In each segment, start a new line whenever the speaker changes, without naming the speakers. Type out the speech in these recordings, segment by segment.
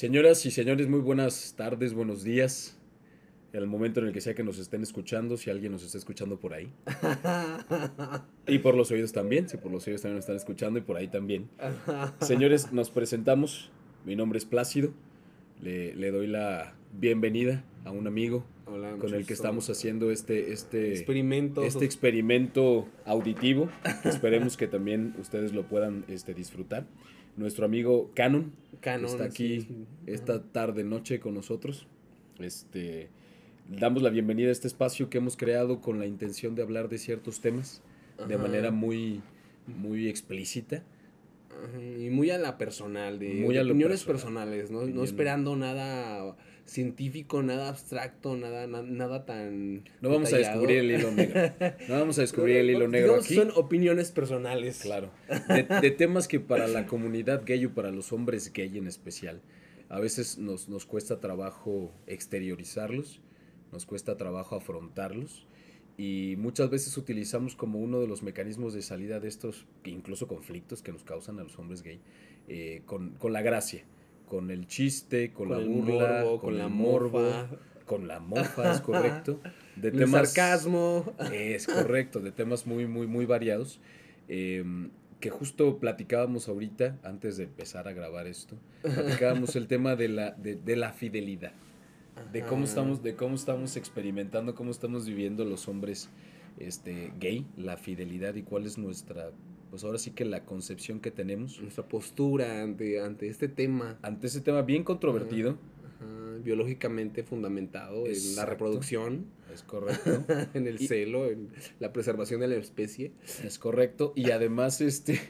Señoras y señores, muy buenas tardes, buenos días. En el momento en el que sea que nos estén escuchando, si alguien nos está escuchando por ahí. y por los oídos también, si por los oídos también nos están escuchando y por ahí también. Señores, nos presentamos. Mi nombre es Plácido. Le, le doy la bienvenida a un amigo
Hola,
con el que estamos haciendo este, este
experimento.
este experimento auditivo. que esperemos que también ustedes lo puedan este, disfrutar. Nuestro amigo Canon,
Canon,
está aquí
sí.
esta tarde noche con nosotros. Este damos la bienvenida a este espacio que hemos creado con la intención de hablar de ciertos temas de manera muy muy explícita.
Ajá, Y muy a la personal, de,
Muy
de
a
opiniones
personal.
personales, ¿no?
Opinión.
No esperando nada científico, nada abstracto, nada, na- nada tan.
No vamos a descubrir el hilo negro. No vamos a descubrir el hilo negro aquí.
Son opiniones personales.
Claro. De, de temas que para la comunidad gay o para los hombres gay en especial, a veces nos, nos cuesta trabajo exteriorizarlos, nos cuesta trabajo afrontarlos y muchas veces utilizamos como uno de los mecanismos de salida de estos, incluso conflictos que nos causan a los hombres gay, eh, con, con la gracia, con el chiste, con,
Con
la burla,
morbo,
con,
la
morbo, con la mofa, es correcto. De
El
temas,
sarcasmo.
es correcto, de temas muy, muy, muy variados. eh, que justo platicábamos ahorita, antes de empezar a grabar esto, platicábamos el tema de la, de, de la fidelidad. De cómo estamos, de cómo estamos experimentando, cómo estamos viviendo los hombres este, gay, la fidelidad y cuál es nuestra, pues ahora sí que la concepción que tenemos
Nuestra postura ante, ante este tema.
ante ese tema bien controvertido.
ajá, biológicamente fundamentado en la reproducción,
Es correcto.
en el
Y-
celo, en la preservación de la especie.
Es correcto. Y además, este,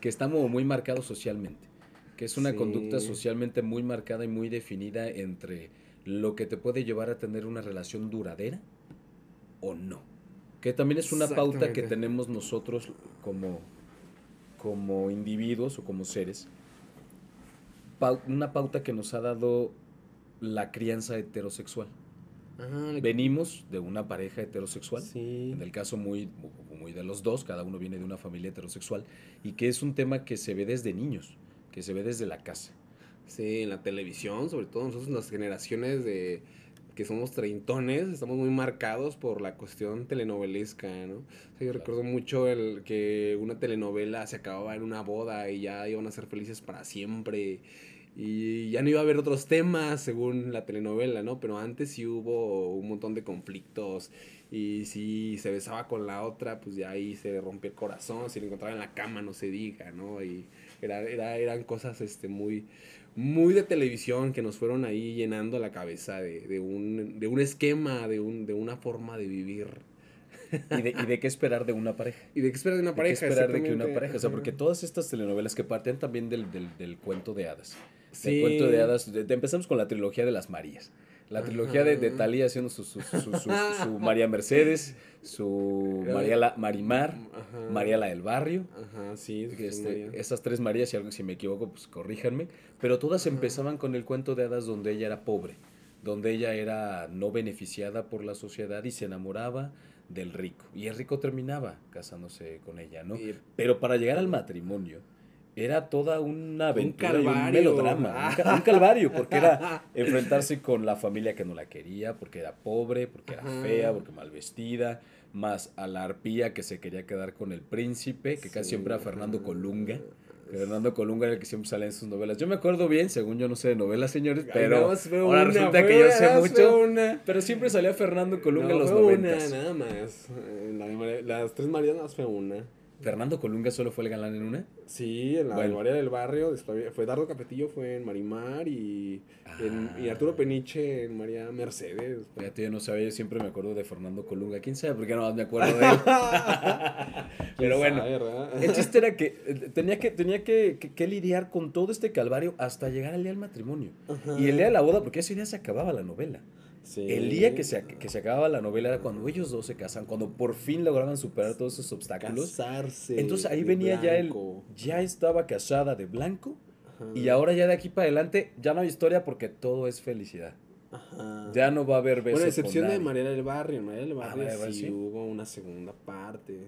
que está como muy marcado socialmente. Que es una
Sí.
conducta socialmente muy marcada y muy definida entre lo que te puede llevar a tener una relación duradera o no. Que también es una pauta que tenemos nosotros como, como individuos o como seres. Pau- una pauta que nos ha dado la crianza heterosexual.
Ajá,
Venimos de una pareja heterosexual.
Sí.
En el caso muy, muy de los dos, cada uno viene de una familia heterosexual y que es un tema que se ve desde niños, que se ve desde la casa.
Sí, en la televisión, sobre todo nosotros las generaciones de que somos treintones, estamos muy marcados por la cuestión telenovelesca, ¿no? O sea, yo recuerdo mucho el que una telenovela se acababa en una boda y ya iban a ser felices para siempre y ya no iba a haber otros temas según la telenovela, ¿no? Pero antes sí hubo un montón de conflictos y si se besaba con la otra, pues ya ahí se rompía el corazón, si lo encontraba en la cama, no se diga, ¿no? Y era, era, eran cosas este, muy, muy de televisión que nos fueron ahí llenando la cabeza de, de, un, de un esquema, de, un, de una forma de vivir.
¿Y de, y de qué esperar de una pareja?
¿Y de qué esperar de una
¿De
pareja?
qué esperar de que una pareja? O sea, porque todas estas telenovelas que parten también del, del, del cuento de hadas.
Sí.
Del cuento de hadas. de- de- empezamos con la trilogía de las Marías. La trilogía de, de. Talía haciendo su, su, su- su- María Mercedes, su María la, Marimar,
Ajá.
María la del Barrio.
Ajá, sí.
este, tres Marías, si, algo, si me equivoco, pues corríjanme, pero todas
Ajá.
empezaban con el cuento de hadas donde ella era pobre, donde ella era no beneficiada por la sociedad y se enamoraba del rico, y el rico terminaba casándose con ella, ¿no?
Y-
Pero para llegar al matrimonio era toda una aventura y un melodrama, un, ca- un calvario, porque era enfrentarse con la familia que no la quería, porque era pobre, porque era
Ajá.
fea, porque mal vestida, más a la arpía que se quería quedar con el príncipe, que casi siempre era Fernando. Colunga. Fernando Colunga era el que siempre sale en sus novelas. Yo me acuerdo bien, según yo no sé de novelas, señores, pero ahora
una,
resulta que yo sé mucho.
una.
Pero siempre salía Fernando Colunga
No,
en los
una, nada más. La las tres Marías fue una.
Fernando Colunga solo fue el galán en una.
Sí, en la
Bueno.
María del Barrio, fue Dardo Capetillo, fue en Marimar y, en- y Arturo
Ah.
Peniche en María Mercedes.
Fíjate, yo no sabía, yo siempre me acuerdo de Fernando Colunga. ¿Quién sabe por qué no más me acuerdo de él? Pero
¿Quién
bueno,
sabe,
el chiste era que eh, tenía que, tenía que, que- que lidiar con todo este calvario hasta llegar al día del matrimonio.
Ajá.
Y el día de la boda, porque ese día se acababa la novela.
Sí.
El día que se, que se acababa la novela era cuando ellos dos se casan, cuando por fin lograban superar todos esos obstáculos.
Casarse.
Entonces ahí venía ya el, ya estaba casada de blanco
Ajá.
y ahora ya de aquí para adelante ya no hay historia porque todo es felicidad.
Ajá.
Ya no va a haber besos
Bueno, excepción
con
de. María del Barrio. En María del Barrio sí,
sí.
hubo una segunda parte.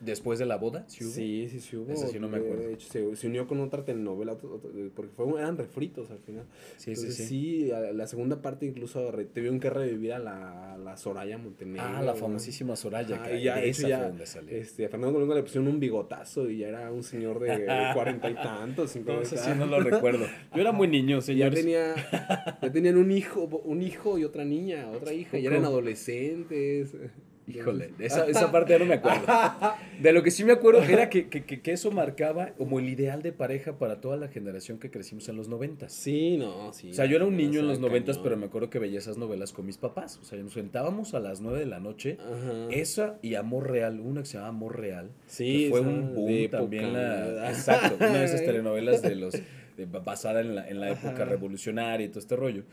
Después de la boda,
¿sí hubo? Sí, sí, sí hubo.
Ese sí no me acuerdo.
De hecho, se, se, unió con otra telenovela, porque fue, eran refritos al final. Sí, sí, sí. Sí, la segunda parte incluso tuvieron que revivir a la, la Soraya Montenegro.
Ah, la famosísima Soraya.
Ah, que ya, de esa ya, fue donde salió. Este, a Fernando Colunga le pusieron un bigotazo y ya era un señor de cuarenta y tantos.
No, sí no lo recuerdo. Yo era muy niño, señor.
Ya, tenía, ya tenían un hijo, un hijo y otra niña, otra hija, ya eran adolescentes.
Híjole, esa, esa parte ya no me acuerdo. De lo que sí me acuerdo era que, que, que, eso marcaba como el ideal de pareja para toda la generación que crecimos en los noventas.
Sí, no, sí.
O sea, yo era un niño en los noventas, pero me acuerdo que veía esas novelas con mis papás. O sea, nos sentábamos a las nueve de la noche. Esa y Amor Real, una que se llama Amor Real. Sí, que fue un boom también. La, exacto, una de esas telenovelas de los basada en la, en la época revolucionaria y todo este rollo.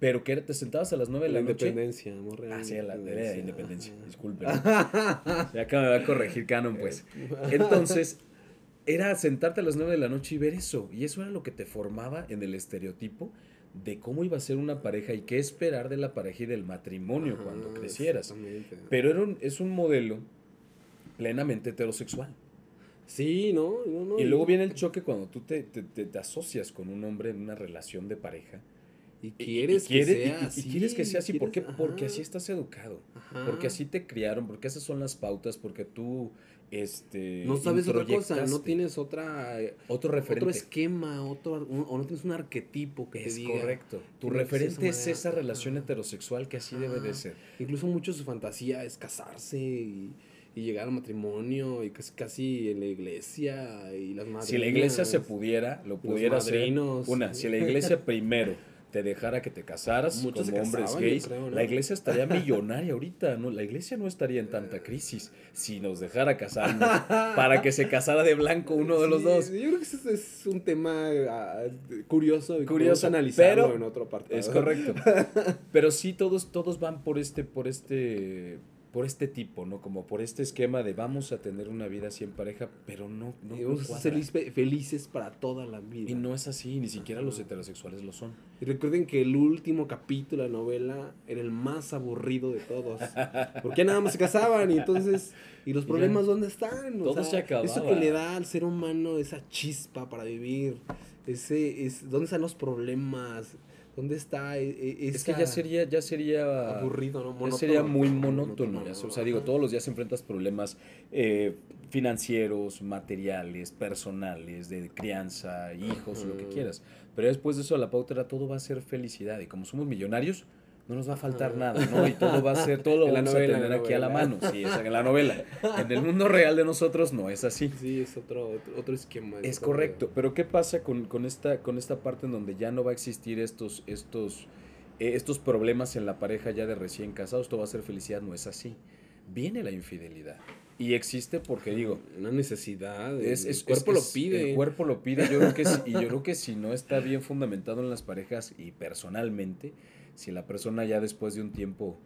Pero que te sentabas a las 9 de la, noche.
Independencia, amor
Ah, sí, la de independencia, disculpe. ya acá me va a corregir Canon, pues. Entonces, era sentarte a las 9 de la noche y ver eso. Y eso era lo que te formaba en el estereotipo de cómo iba a ser una pareja y qué esperar de la pareja y del matrimonio cuando crecieras. Pero era un, es un modelo plenamente heterosexual.
Sí, ¿no? no,
y luego viene el choque cuando tú te, te, te, asocias con un hombre en una relación de pareja.
Y quieres que sea así.
Y quieres que sea así. ¿Por qué? Porque así estás educado. Porque así te criaron. Porque esas son las pautas. Porque tú este
no sabes otra cosa no tienes otra
otro referente
otro esquema otro o no tienes un arquetipo que
es
te
diga correcto tu referente es esa relación heterosexual que así debe de ser
incluso mucho su fantasía es casarse y y llegar al matrimonio y casi, casi en la iglesia y las madres.
Si la iglesia se pudiera, lo pudiera hacer. Una, si la iglesia primero te dejara que te casaras Muchos como hombres gays, la iglesia estaría millonaria ahorita, ¿no? La iglesia no estaría en tanta crisis si nos dejara casarnos para que se casara de blanco uno de los dos.
Yo creo que ese es un tema ah, curioso y curioso analizarlo pero en otro parte.
Es correcto. pero sí todos todos van por este por este por este tipo, ¿no? Como por este esquema de vamos a tener una vida así en pareja, pero no. no
vamos a ser felices para toda la vida.
Y no es así, ni siquiera los heterosexuales lo son.
Y recuerden que el último capítulo de la novela era el más aburrido de todos. Porque nada más se casaban y entonces. ¿Y los problemas dónde están?
todo se acababa.
Eso que le da al ser humano esa chispa para vivir. Ese, es, ¿Dónde están los problemas? ¿Dónde está? E, e,
es que ya sería, ya sería
aburrido, ¿no?
Monótono, sería muy monótono. o sea, digo, todos los días enfrentas problemas eh, financieros, materiales, personales, de crianza, hijos, lo que quieras. Pero después de eso, la pauta era todo va a ser felicidad. Y como somos millonarios, no nos va a faltar nada, ¿no? Y todo va a ser, todo lo vamos a tener aquí a la mano, sí, es en la novela. En el mundo real de nosotros no es así.
Sí, es otro, otro esquema.
Es correcto, pero ¿qué pasa con, con, esta, con esta parte en donde ya no va a existir estos, estos, eh, estos problemas en la pareja ya de recién casados? Todo va a ser felicidad, no es así. Viene la infidelidad. Y existe porque digo.
Una necesidad.
Es, el cuerpo lo pide. El cuerpo lo pide. Yo creo que y yo creo que si no está bien fundamentado en las parejas y personalmente, si la persona ya después de un tiempo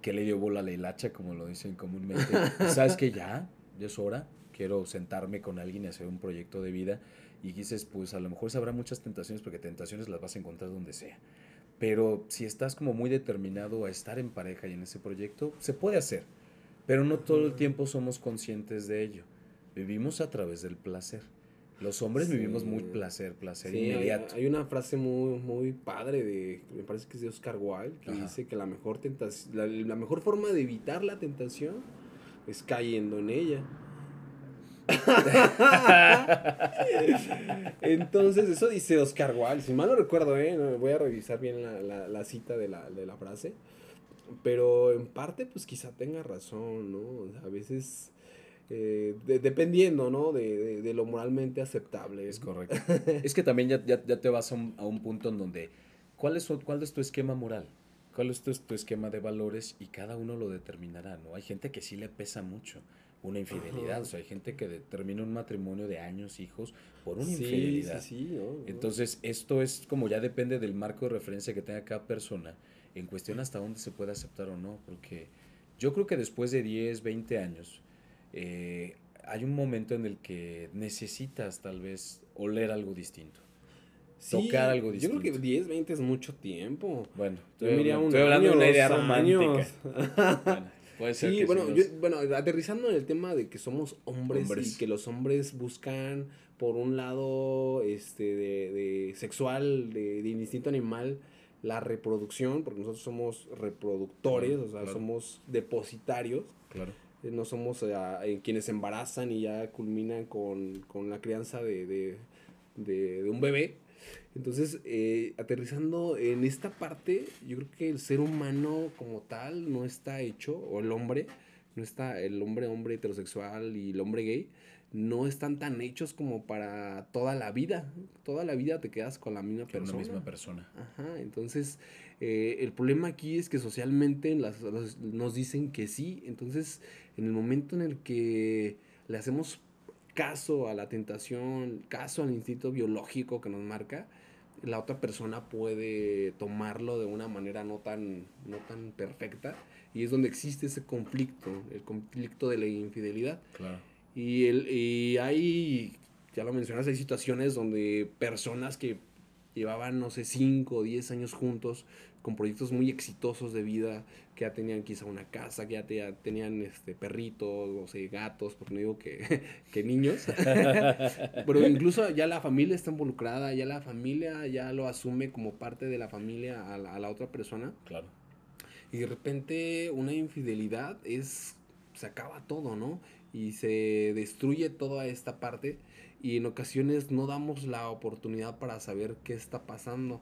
que le dio bola a la hilacha, como lo dicen comúnmente, sabes que ya, ya es hora, quiero sentarme con alguien y hacer un proyecto de vida, y dices, pues a lo mejor habrá muchas tentaciones, porque tentaciones las vas a encontrar donde sea. Pero si estás como muy determinado a estar en pareja y en ese proyecto, se puede hacer, pero no todo el tiempo somos conscientes de ello. Vivimos a través del placer. Los hombres vivimos muy placer, placer inmediato.
Hay, una frase muy, muy padre de, me parece que es de Oscar Wilde, que dice que la mejor tentación, la, mejor forma de evitar la tentación es cayendo en ella. Entonces, eso dice Oscar Wilde. Si mal no recuerdo, ¿eh? voy a revisar bien la, la, cita de la, de la frase. Pero en parte, pues quizá tenga razón, ¿no? a veces eh, dependiendo, ¿no? De, de, lo moralmente aceptable.
Es correcto. es que también ya, ya, ya te vas a un, a un, punto en donde, ¿cuál es, ¿cuál es tu esquema moral? ¿Cuál es tu, tu, esquema de valores? Y cada uno lo determinará, ¿no? Hay gente que sí le pesa mucho una infidelidad, o sea, hay gente que determina un matrimonio de años, hijos, por una infidelidad.
Sí, sí,
Entonces, esto es como ya depende del marco de referencia que tenga cada persona en cuestión hasta dónde se puede aceptar o no, porque yo creo que después de 10, 20 años, eh, hay un momento en el que necesitas tal vez oler algo distinto. tocar algo distinto.
Yo creo que 10, 20 es mucho tiempo.
Bueno, estoy, hablando de una idea romántica. Puede ser
Sí,
que
bueno, yo- bueno, aterrizando en el tema de que somos hombres,
Hombres.
y que los hombres buscan, por un lado, este, de, de sexual, de, de instinto animal, la reproducción, porque nosotros somos reproductores,
Claro,
o sea,
claro.
somos depositarios,
Claro.
Eh, no somos eh, quienes embarazan y ya culminan con, con la crianza de, de, de- de un bebé. Entonces, eh, aterrizando en esta parte, yo creo que el ser humano como tal no está hecho, o el hombre, no está, el hombre, hombre heterosexual y el hombre gay, no están tan hechos como para toda la vida. Toda la vida te quedas con la misma
Con
persona.
una misma persona.
Ajá, entonces eh, el problema aquí es que socialmente las- los- nos dicen que sí, entonces en el momento en el que le hacemos caso a la tentación, caso al instinto biológico que nos marca, la otra persona puede tomarlo de una manera no tan, no tan perfecta y es donde existe ese conflicto, el conflicto de la infidelidad.
Claro.
Y, el, y hay, ya lo mencionas, hay situaciones donde personas que llevaban, no sé, 5 o 10 años juntos, con proyectos muy exitosos de vida, que ya tenían quizá una casa, que ya, te- ya tenían este, perritos, no sé, gatos, porque no digo que, que niños, pero incluso ya la familia está involucrada, ya la familia ya lo asume como parte de la familia a la, a la otra persona.
Claro.
Y de repente una infidelidad es, se acaba todo, ¿no? Y se destruye toda esta parte y en ocasiones no damos la oportunidad para saber qué está pasando.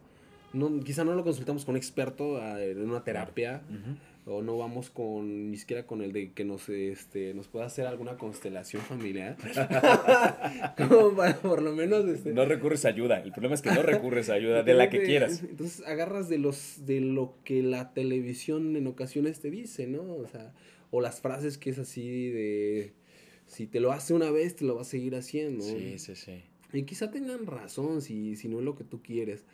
No, quizá no lo consultamos con un experto en una terapia
Ujú.
o no vamos con ni siquiera con el de que nos este nos pueda hacer alguna constelación familiar como para por lo menos este,
No recurres a ayuda. El problema es que no recurres a ayuda de la que quieras.
entonces agarras de los de lo que la televisión en ocasiones te dice, ¿no? O sea, o las frases que es así de si te lo hace una vez, te lo va a seguir haciendo.
Sí, sí, sí.
Y quizá tengan razón si, si no es lo que tú quieres.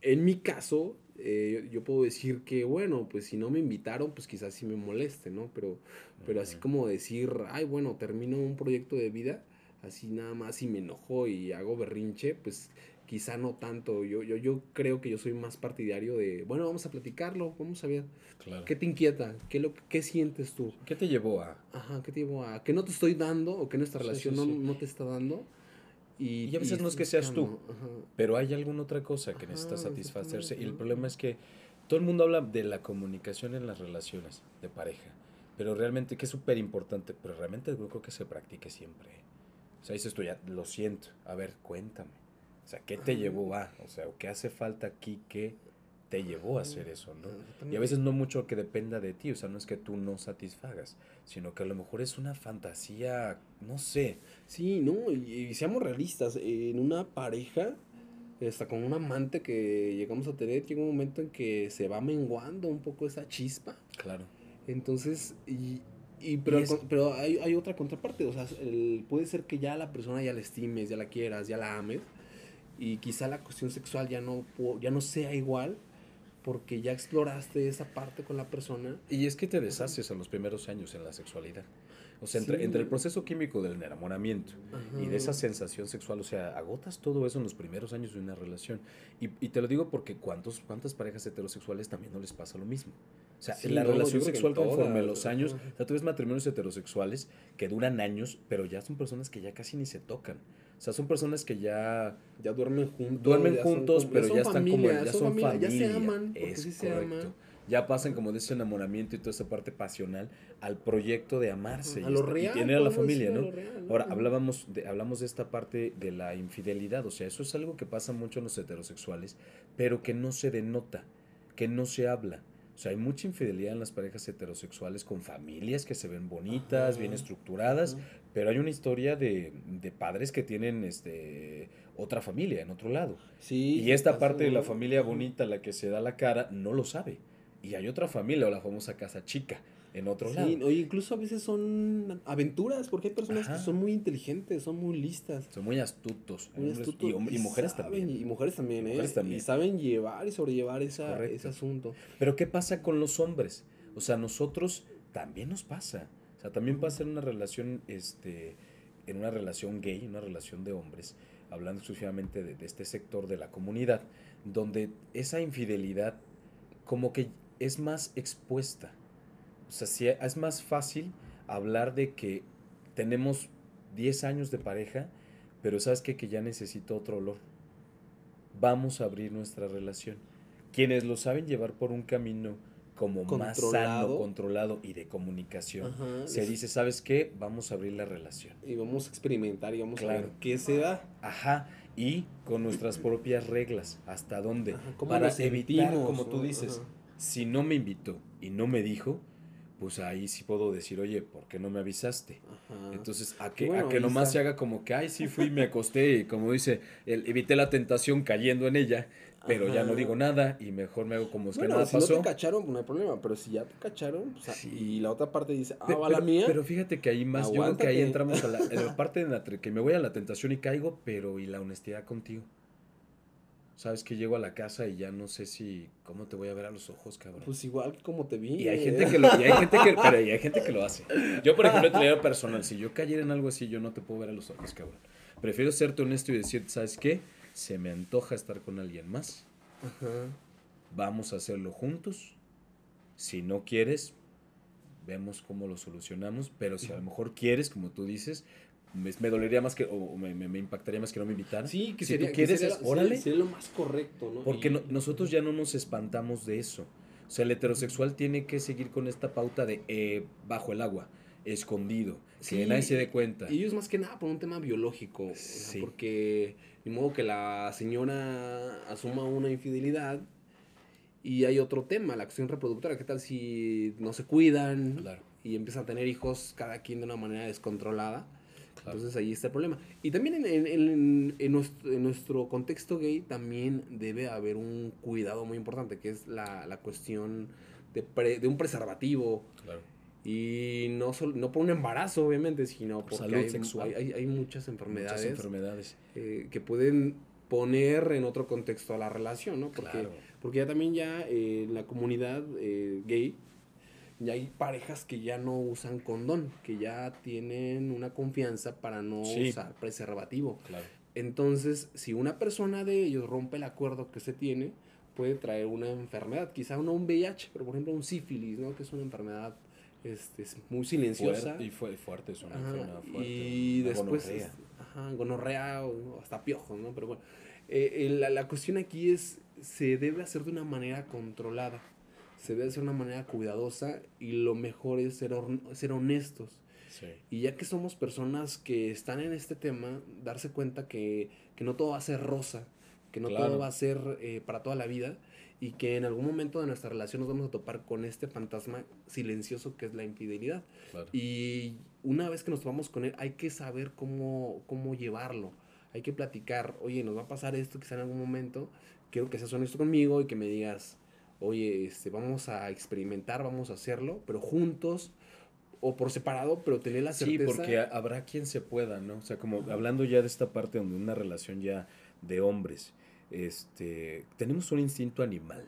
En mi caso, eh, yo puedo decir que, bueno, pues si no me invitaron, pues quizás sí me moleste, ¿no? Pero, pero así como decir, ay, bueno, termino un proyecto de vida, así nada más y me enojo y hago berrinche, pues quizá no tanto. Yo, yo, yo creo que yo soy más partidario de, bueno, vamos a platicarlo, vamos a ver.
Claro.
¿Qué te inquieta? ¿Qué, lo, qué sientes tú?
¿Qué te llevó a...?
Ajá, ¿qué te llevo a que no te estoy dando o que nuestra
Sí,
relación
sí,
no,
sí.
no te está dando? Y,
Y a veces no es que seas tú.
ajá.
Pero hay alguna otra cosa que necesita satisfacerse. Y el problema es que todo el mundo habla de la comunicación en las relaciones de pareja. Pero realmente, que es súper importante, pero realmente yo creo que se practique siempre. O sea, dices tú ya, lo siento. A ver, cuéntame. O sea, ¿qué te llevó a? O sea, ¿qué hace falta aquí que te llevó a hacer eso, no? Y a veces no mucho que dependa de ti, o sea, no es que tú no satisfagas, sino que a lo mejor es una fantasía, no sé,
Sí, no, y, y seamos realistas, en una pareja, hasta con un amante que llegamos a tener, llega un momento en que se va menguando un poco esa chispa.
claro.
Entonces, y, y pero,
Y es-
pero hay, hay otra contraparte, o sea, el- puede ser que ya la persona ya la estimes, ya la quieras, ya la ames, y quizá la cuestión sexual ya no, ya no sea igual, porque ya exploraste esa parte con la persona.
Y es que te deshaces a los primeros años en la sexualidad. O sea, entre,
Sí.
entre el proceso químico del enamoramiento y de esa sensación sexual, o sea, agotas todo eso en los primeros años de una relación. Y, y te lo digo porque ¿cuántos, ¿cuántas parejas heterosexuales también no les pasa lo mismo? O sea,
Sí,
en la
no,
relación
en
sexual conforme los años, o sea, tú ves matrimonios heterosexuales que duran años, pero ya son personas que ya casi ni se tocan. O sea, son personas que ya
Ya duermen juntos.
duermen
ya
juntos, pero ya están como ya son familia,
ya se aman,
es
sí se
correcto. Ya pasan como de ese enamoramiento y toda esa parte pasional al proyecto de amarse y,
a lo
esta- y
real,
tener a la familia,
a
¿no? Ahora hablábamos de hablamos de esta parte de la infidelidad, o sea, eso es algo que pasa mucho en los heterosexuales, pero que no se denota, que no se habla. O sea, hay mucha infidelidad en las parejas heterosexuales con familias que se ven bonitas,
Ajá.
bien estructuradas,
Ajá.
Pero hay una historia de, de padres que tienen este otra familia en otro lado.
Sí,
Y
sí
esta parte de la familia bonita, la que se da la cara, no lo sabe. Y hay otra familia, o la famosa casa chica, en otro
Sí,
lado.
oye, incluso a veces son aventuras, porque hay personas
Ajá.
que son muy inteligentes, son muy listas.
Son muy astutos.
muy astutos
y, y mujeres
saben-
también.
Y mujeres también, ¿eh?
Mujeres también.
Y saben llevar y sobrellevar esa, ese asunto.
Pero ¿qué pasa con los hombres? O sea, nosotros también nos pasa. O sea, también pasa en una relación, este, en una relación gay, una relación de hombres, hablando exclusivamente de, este sector de la comunidad, donde esa infidelidad como que es más expuesta. O sea, si es más fácil hablar de que tenemos 10 años de pareja, pero sabes que ya necesito otro olor. Vamos a abrir nuestra relación. Quienes lo saben llevar por un camino como más sano, controlado y de comunicación, se dice, ¿sabes qué? Vamos a abrir la relación.
Y vamos a experimentar y vamos a ver qué se da.
Ajá. Y con nuestras propias reglas, hasta dónde. Para evitar, como tú dices, si no me invitó y no me dijo, pues ahí sí puedo decir, oye, ¿por qué no me avisaste? Entonces, a que, a que nomás se haga como que, ay, sí fui, me acosté y como dice, evité la tentación cayendo en ella, pero ya no digo nada y mejor me hago como que nada
si
pasó.
no te cacharon, pues no hay problema, pero si ya te cacharon, pues, y la otra parte dice, ah, va la mía.
Pero fíjate que ahí más, yo creo que ahí entramos a la, en la parte de la, que me voy a la tentación y caigo, pero y la honestidad contigo. Sabes que llego a la casa y ya no sé si cómo te voy a ver a los ojos, cabrón.
Pues igual como te vi.
Y hay gente que lo, y hay gente que, pero y hay gente que lo hace. Yo, por ejemplo, te digo personal, si yo cayera en algo así, yo no te puedo ver a los ojos, cabrón. Prefiero serte honesto y decir, ¿sabes qué? Se me antoja estar con alguien más Vamos a hacerlo juntos. Si no quieres, vemos cómo lo solucionamos. Pero si a lo mejor quieres, como tú dices, me, dolería más que, o me, me, impactaría más que no me invitaran.
Sí, que
si
sería,
tú quieres,
sería, lo más correcto, ¿no?
Porque nosotros ya no nos espantamos de eso. O sea, el heterosexual tiene que seguir con esta pauta de eh, bajo el agua, escondido, que nadie se dé cuenta.
Y ellos más que nada por un tema biológico. porque ni modo que la señora asuma una infidelidad y hay otro tema, la acción reproductora. ¿Qué tal si no se cuidan y empiezan a tener hijos cada quien de una manera descontrolada? Entonces ahí está el problema. Y también en, nuestro, contexto gay también debe haber un cuidado muy importante, que es la, cuestión de, de, un preservativo. Claro. Y no, solo, no por un embarazo, obviamente, sino por hay, sexual. Hay, muchas enfermedades,
enfermedades.
Eh, que pueden poner en otro contexto a la relación, ¿no? Porque, porque ya también ya eh, en la comunidad eh, gay ya hay parejas que ya no usan condón, que ya tienen una confianza para no usar preservativo. Claro. Entonces, si una persona de ellos rompe el acuerdo que se tiene, puede traer una enfermedad, quizá no un VIH, pero por ejemplo un sífilis, ¿no? Que es una enfermedad este, es muy silenciosa.
y fue fuerte, es una fuerte.
Y después, gonorrea. Ajá, gonorrea o hasta piojos, ¿no? Pero bueno, eh, la, la, cuestión aquí es, se debe hacer de una manera controlada, se debe hacer de una manera cuidadosa y lo mejor es ser, ser honestos. Sí. Y ya que somos personas que están en este tema, darse cuenta que, que no todo va a ser rosa, que no todo va a ser eh, para toda la vida y que en algún momento de nuestra relación nos vamos a topar con este fantasma silencioso que es la infidelidad. Y una vez que nos topamos con él, hay que saber cómo, cómo llevarlo. Hay que platicar, oye, nos va a pasar esto quizá en algún momento, quiero que seas honesto conmigo y que me digas, oye, este, vamos a experimentar, vamos a hacerlo, pero juntos o por separado, pero tener la certeza.
Sí, porque habrá quien se pueda, ¿no? O sea, como hablando ya de esta parte donde una relación ya de hombres, este, tenemos un instinto animal.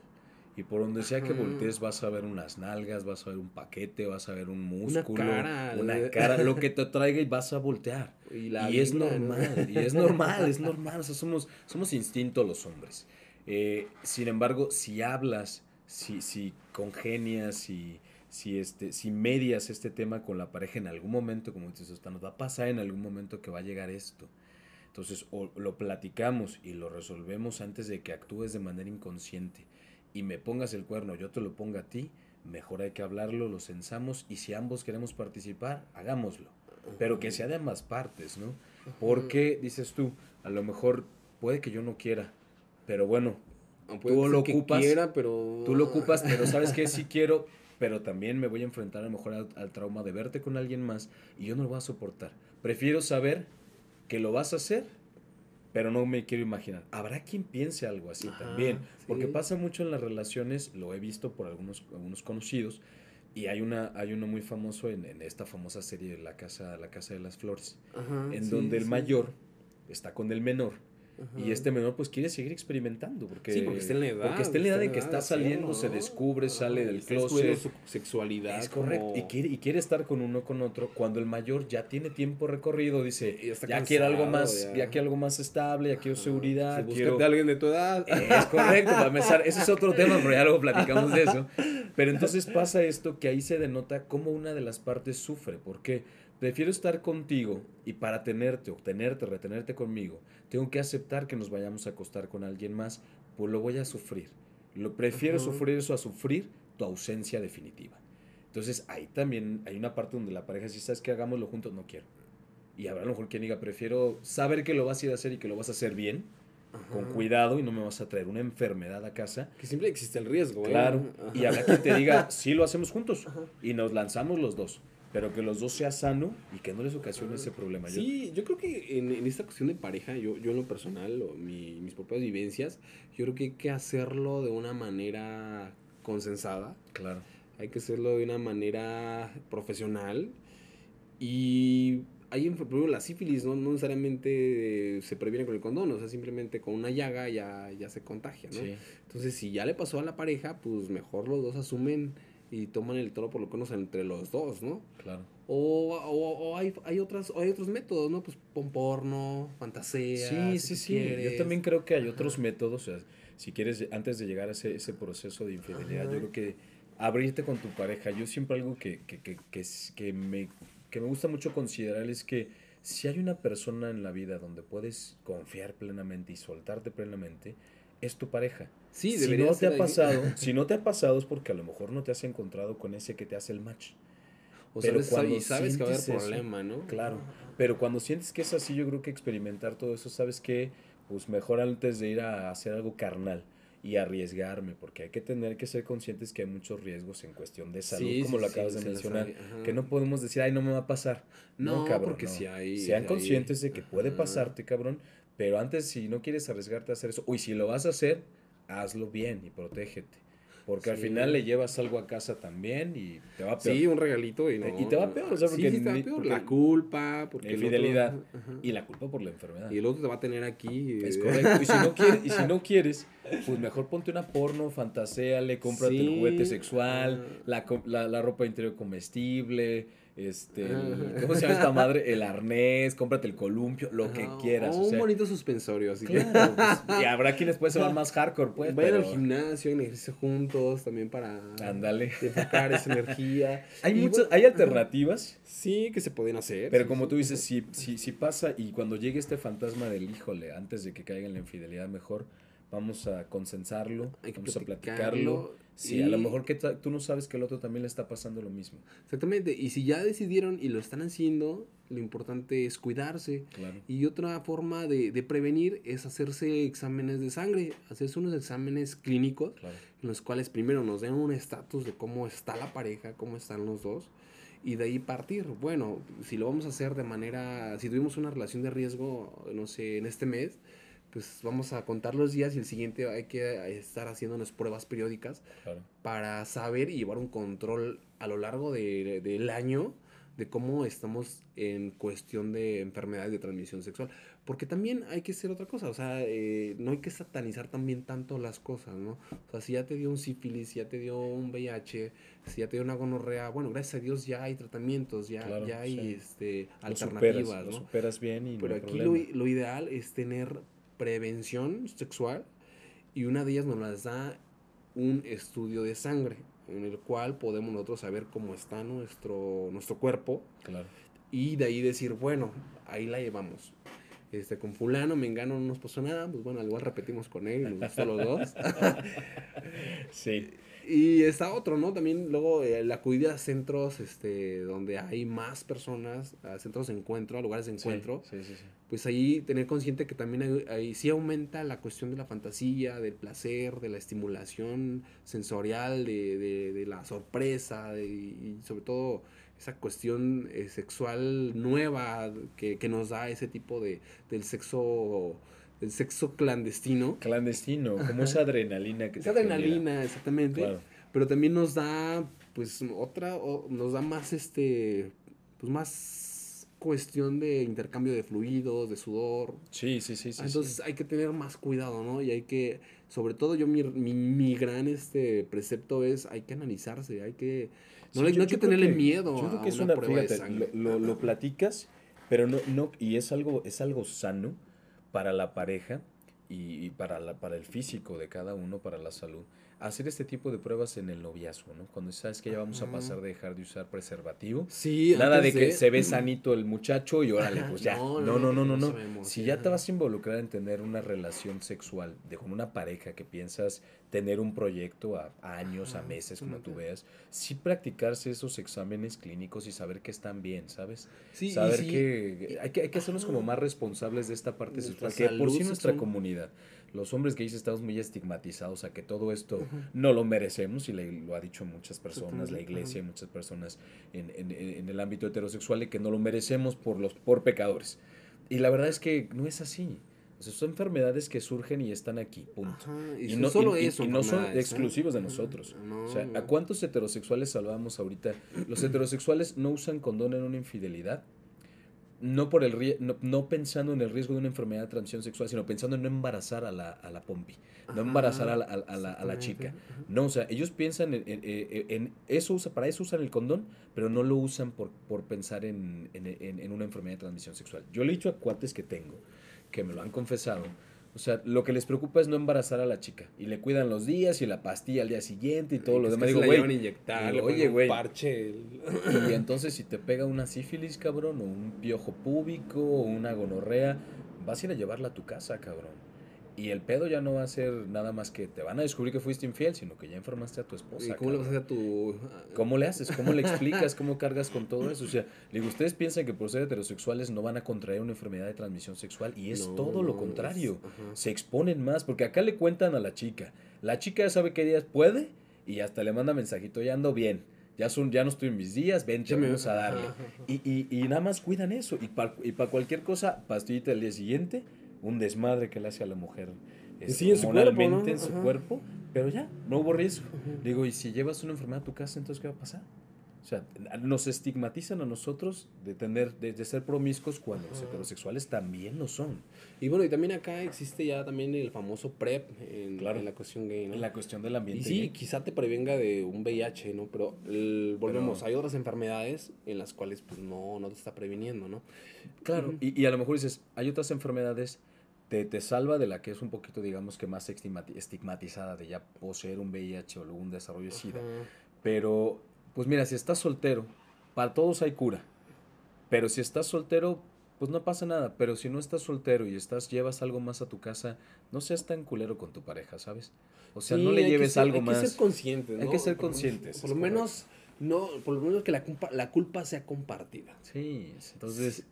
Y por donde sea que voltees vas a ver unas nalgas, vas a ver un paquete, vas a ver un músculo, una cara, lo que te traiga y vas a voltear. Y, es normal, y es normal, es normal, somos, somos instinto los hombres. Eh, sin embargo, si hablas, si, si congenias, si, si, este, si medias este tema con la pareja en algún momento, como dices, hasta nos va a pasar en algún momento que va a llegar esto. Entonces, o lo platicamos y lo resolvemos antes de que actúes de manera inconsciente y me pongas el cuerno, yo te lo ponga a ti, mejor hay que hablarlo, lo censamos y si ambos queremos participar, hagámoslo. Pero que sea de ambas partes, ¿no? Porque, dices tú, a lo mejor puede que yo no quiera, pero bueno, tú lo ocupas, pero... tú lo ocupas, pero sabes que sí quiero, pero también me voy a enfrentar a lo mejor al, al, trauma de verte con alguien más y yo no lo voy a soportar. Prefiero saber que lo vas a hacer, pero no me quiero imaginar. Habrá quien piense algo así también, porque pasa mucho en las relaciones, lo he visto por algunos, algunos conocidos, y hay una hay uno muy famoso en, en esta famosa serie La Casa, la casa de las Flores, en donde el mayor está con el menor y este menor pues quiere seguir experimentando porque,
sí, porque está en la edad,
porque está en la edad de que está saliendo, se descubre, sale del closet.
su sexualidad.
Es correcto. Y, quiere, y quiere estar con uno con otro. Cuando el mayor ya tiene tiempo recorrido, dice, ya, quiere algo más, ya. quiere algo más estable, ya quiero seguridad.
quiero... de alguien de tu edad.
Es correcto, para empezar. Ese es otro tema, pero ya luego platicamos de eso. Pero entonces pasa esto que ahí se denota cómo una de las partes sufre. ¿Por qué? Prefiero estar contigo y para tenerte, obtenerte, retenerte conmigo, tengo que aceptar que nos vayamos a acostar con alguien más, pues lo voy a sufrir. Lo prefiero sufrir eso a sufrir tu ausencia definitiva. Entonces ahí también hay una parte donde la pareja si sabes que hagámoslo juntos, no quiero. Y habrá a lo mejor quien diga, prefiero saber que lo vas a ir a hacer y que lo vas a hacer bien, con cuidado y no me vas a traer una enfermedad a casa.
Que siempre existe el riesgo.
¿eh? Claro. Y habrá quien te diga, sí lo hacemos juntos y nos lanzamos los dos pero que los dos sea sano y que no les ocasione ese problema.
Sí, yo, creo que en, en, esta cuestión de pareja, yo, yo en lo personal, o mi, mis propias vivencias, yo creo que hay que hacerlo de una manera consensada.
Claro.
Hay que hacerlo de una manera profesional. Y hay, por ejemplo, la sífilis no, no necesariamente se previene con el condón, o sea, simplemente con una llaga ya, ya se contagia, ¿no? Sí. Entonces, si ya le pasó a la pareja, pues mejor los dos asumen y toman el toro por lo menos entre los dos, ¿no?
Claro.
O, o, o hay, hay, otras, hay otros métodos, ¿no? Pues pon porno, fantasía.
Sí, sí, sí. Yo también creo que hay otros métodos. O sea, si quieres, antes de llegar a ese, ese proceso de infidelidad, yo creo que abrirte con tu pareja. Yo siempre algo que, que, que, que, que, me, que me gusta mucho considerar es que si hay una persona en la vida donde puedes confiar plenamente y soltarte plenamente, es tu pareja.
Sí,
si no te ha pasado, si no te ha pasado es porque a lo mejor no te has encontrado con ese que te hace el match.
O pero sabes, cuando sabes que va a haber problema, ¿no?
Claro, pero cuando sientes que es así, yo creo que experimentar todo eso, sabes que pues mejor antes de ir a hacer algo carnal y arriesgarme, porque hay que tener que ser conscientes que hay muchos riesgos en cuestión de salud, como lo acabas de mencionar, que no podemos decir, ay, no me va a pasar. No, cabrón, porque si hay... Sean conscientes de que puede pasarte, cabrón, pero antes, si no quieres arriesgarte a hacer eso, o si lo vas a hacer, hazlo bien y protégete. Porque al final le llevas algo a casa también y te va peor.
Sí, un regalito y,
y te va peor. O sea, porque,
sí, te va peor. la culpa, porque
la infidelidad y la culpa por la enfermedad.
Y el otro te va a tener aquí.
Es correcto. y, si no quieres, y si no quieres, pues mejor ponte una porno, fantaséale, cómprate el juguete sexual, la, la, la ropa interior comestible este, ¿cómo se llama esta madre? El arnés, cómprate el columpio, lo que quieras.
un bonito suspensorio, así
claro, pues, y habrá quienes pueden ser más hardcore, pues.
Vayan al gimnasio, en ejercicio juntos, también para
Ándale.
enfocar esa energía.
Hay muchas, hay alternativas.
Sí, que se pueden hacer.
Pero como tú dices, si, si, si pasa y cuando llegue este fantasma del híjole, antes de que caiga en la infidelidad, mejor vamos a consensarlo, vamos a platicarlo Sí, a lo mejor que tú no sabes que el otro también le está pasando lo mismo.
Exactamente, y si ya decidieron y lo están haciendo, lo importante es cuidarse.
Claro.
Y otra forma de, de, prevenir es hacerse exámenes de sangre, hacerse unos exámenes clínicos,
claro.
en los cuales primero nos den un estatus de cómo está la pareja, cómo están los dos, y de ahí partir. Bueno, si lo vamos a hacer de manera, si tuvimos una relación de riesgo, no sé, en este mes, pues vamos a contar los días y el siguiente hay que estar haciendo unas pruebas periódicas para saber y llevar un control a lo largo de, del año de cómo estamos en cuestión de enfermedades de transmisión sexual. Porque también hay que hacer otra cosa, o sea, eh, no hay que satanizar también tanto las cosas, ¿no? O sea, si ya te dio un sífilis, si ya te dio un VIH, si ya te dio una gonorrea, bueno, gracias a Dios ya hay tratamientos, ya, ya hay este, alternativas,
¿no? Lo superas bien y
Pero aquí lo, lo ideal es tener prevención sexual y una de ellas nos las da un estudio de sangre en el cual podemos nosotros saber cómo está nuestro, nuestro cuerpo
claro.
y de ahí decir, bueno, ahí la llevamos. Este, con fulano, mengano no nos pasó nada, pues bueno, igual repetimos con él, nos gustó los dos.
sí.
Y está otro, ¿no? También luego eh, la acudir a centros este, donde hay más personas, a centros de encuentro, a lugares de encuentro.
Sí, sí, sí,
pues ahí tener consciente que también ahí sí aumenta la cuestión de la fantasía, del placer, de la estimulación sensorial, de, de, de la sorpresa de, y sobre todo esa cuestión eh, sexual nueva que, que, nos da ese tipo de, del sexo el sexo clandestino.
Clandestino, como esa adrenalina que
Esa adrenalina, exactamente. Pero también nos da, pues, otra, o nos da más, este, pues, más cuestión de intercambio de fluidos, de sudor.
Sí, sí, sí. sí
Entonces hay que tener más cuidado, ¿no? Y hay que, sobre todo yo, mi, mi, mi gran, este, precepto es, hay que analizarse, hay que, no, sí, yo, no hay que tenerle que, miedo
Yo creo que es una, prueba fíjate, lo, lo, lo platicas, pero no, no, y es algo, es algo sano para la pareja y, para, la, para el físico de cada uno, para la salud, hacer este tipo de pruebas en el noviazgo, ¿no? Cuando sabes que ya vamos a pasar de dejar de usar preservativo.
Sí,
Nada de que se ve sanito el muchacho y órale, pues ya.
no,
No,
no,
no, no, no, Si ya te vas a involucrar en tener una relación sexual de con una pareja que piensas tener un proyecto a, a años, a meses, como tú veas, sí practicarse esos exámenes clínicos y saber que están bien, ¿sabes?
Sí,
saber
sí,
que hay que, hay que hacernos como más responsables de esta parte sexual, que por sí nuestra comunidad, los hombres gays estamos muy estigmatizados a que todo esto no lo merecemos y le- lo ha dicho muchas personas, la iglesia y muchas personas en, en- en el ámbito heterosexual de que no lo merecemos por los por pecadores. Y la verdad es que no es así. O sea, son enfermedades que surgen y están aquí, punto.
Ajá,
Y, no,
solo
y- y-
eso.
y no son
¿eh?
exclusivos de nosotros.
no,
o sea, ¿a cuántos heterosexuales salvamos ahorita? Los heterosexuales no usan condón en una infidelidad. No, por el, no, no pensando en el riesgo de una enfermedad de transmisión sexual, sino pensando en no embarazar a la, a la pompi, no embarazar a la, a- a la- a la chica. No, o sea, ellos piensan en, en- eso, usa, para eso usan el condón, pero no lo usan por, por pensar en, en- en- en una enfermedad de transmisión sexual. Yo le he dicho a cuates que tengo, que me lo han confesado, o sea, lo que les preocupa es no embarazar a la chica. Y le cuidan los días y la pastilla al día siguiente y todo lo demás. Digo, güey, oye, güey.
parche. el-
y entonces si te pega una sífilis, cabrón, o un piojo púbico, o una gonorrea, vas a ir a llevarla a tu casa, cabrón. Y el pedo ya no va a ser nada más que te van a descubrir que fuiste infiel, sino que ya enfermaste a tu esposa.
¿Y cómo le vas a hacer a tu...?
¿Cómo le haces? ¿Cómo le explicas? ¿Cómo cargas con todo eso? O sea, digo, ustedes piensan que por ser heterosexuales no van a contraer una enfermedad de transmisión sexual y es
No,
todo lo contrario.
es-.
Se exponen más, porque acá le cuentan a la chica. La chica ya sabe qué días puede y hasta le manda mensajito, ya ando bien. Ya, son, ya no estoy en mis días, ven,
Ya me-
vamos a darle. Y, y, y nada más cuidan eso. Y para y pa cualquier cosa, pastillita el día siguiente, un desmadre que le hace a la mujer este,
Sí, en su cuerpo, ¿no?
en su
Ajá.
cuerpo, pero ya, no hubo riesgo.
Ujú.
Digo, y si llevas una enfermedad a tu casa, entonces ¿qué va a pasar? O sea, nos estigmatizan a nosotros de tener, de, de ser promiscuos cuando los
Ajá.
heterosexuales también lo son.
Y bueno, y también acá existe ya también el famoso PrEP en,
Claro.
en la cuestión gay, ¿no?
En la cuestión del
Y
ambiente.
sí,
gay.
quizá te prevenga de un VIH, ¿no? Pero el- volvemos,
Pero-
hay otras enfermedades en las cuales pues no, no te está previniendo, ¿no?
Claro, y, y a lo mejor dices, hay otras enfermedades, te, te salva de la que es un poquito, digamos que más estigmati- estigmatizada de ya poseer un VIH o un desarrollo de SIDA.
Ajá.
Pero, pues mira, si estás soltero, para todos hay cura. Pero si estás soltero, pues no pasa nada. Pero si no estás soltero y estás, llevas algo más a tu casa, no seas tan culero con tu pareja, ¿sabes? O sea,
Sí,
no le
hay
lleves
ser-
algo
hay
más.
que ser conscientes,
Hay
¿no?
que ser conscientes,
Por lo menos, no, por lo menos que la culpa, la culpa sea compartida.
Sí, entonces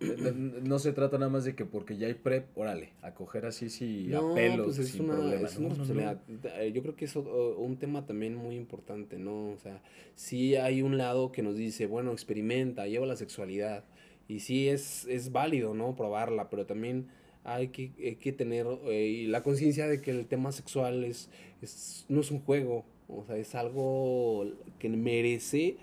no, no se trata nada más de que porque ya hay prep, órale, a coger así sí,
No,
a pelos,
pues es
sin
una,
problema.
es una responsabilidad. Eh, Yo creo que es un tema también muy importante, ¿no? O sea, sí hay un lado que nos dice, bueno, experimenta, lleva la sexualidad. Y sí es, es válido, ¿no? Probarla, pero también hay que, hay que tener eh, la conciencia de que el tema sexual es, es, no es un juego, o sea, es algo que merece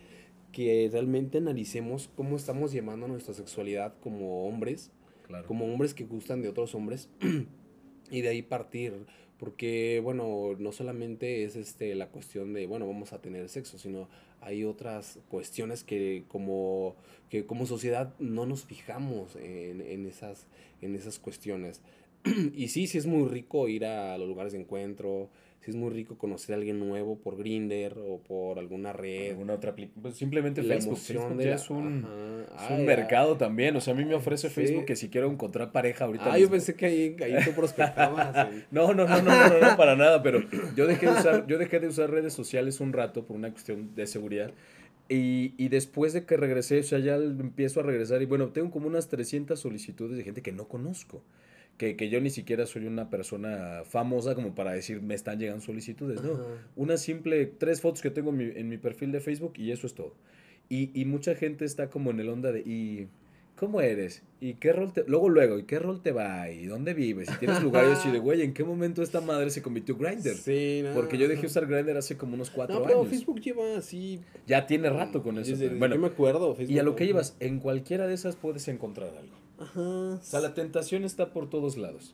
que realmente analicemos cómo estamos llevando nuestra sexualidad como hombres
Claro.
como hombres que gustan de otros hombres y de ahí partir porque bueno no solamente es este la cuestión de bueno vamos a tener sexo sino hay otras cuestiones que como que como sociedad no nos fijamos en, en esas en esas cuestiones y sí sí es muy rico ir a los lugares de encuentro es muy rico conocer a alguien nuevo por Grinder o por alguna red
alguna otra pues simplemente
la
Facebook,
emoción
Facebook
de
ya
la-
es un,
ajá.
es un
Ay,
mercado también, o sea, a mí me ofrece
sí.
Facebook que si quiero encontrar pareja ahorita
Ah, yo pensé que ahí, ahí tú prospectabas.
no, no, no, no, no, no, para nada, pero yo dejé de usar, yo dejé de usar redes sociales un rato por una cuestión de seguridad. Y, y después de que regresé, o sea, ya empiezo a regresar y bueno, tengo como unas 300 solicitudes de gente que no conozco. Que, que yo ni siquiera soy una persona famosa como para decir me están llegando solicitudes, no.
Ajá.
Una simple, tres fotos que tengo en mi, en mi perfil de Facebook y eso es todo. Y, y mucha gente está como en el onda de, ¿y cómo eres? ¿Y qué rol te, luego, luego, ¿y qué rol te va? ¿Y dónde vives? ¿Y tienes lugar? Y de, güey, ¿en qué momento esta madre se convirtió en Grindr?
Sí, no,
Porque yo dejé usar Grindr hace como unos cuatro
No, pero
años.
Facebook lleva así.
Ya tiene rato con eso.
desde-
pero bueno,
yo me acuerdo. Facebook,
y a lo que llevas, en cualquiera de esas puedes encontrar algo.
Ajá.
O sea, la tentación está por todos lados.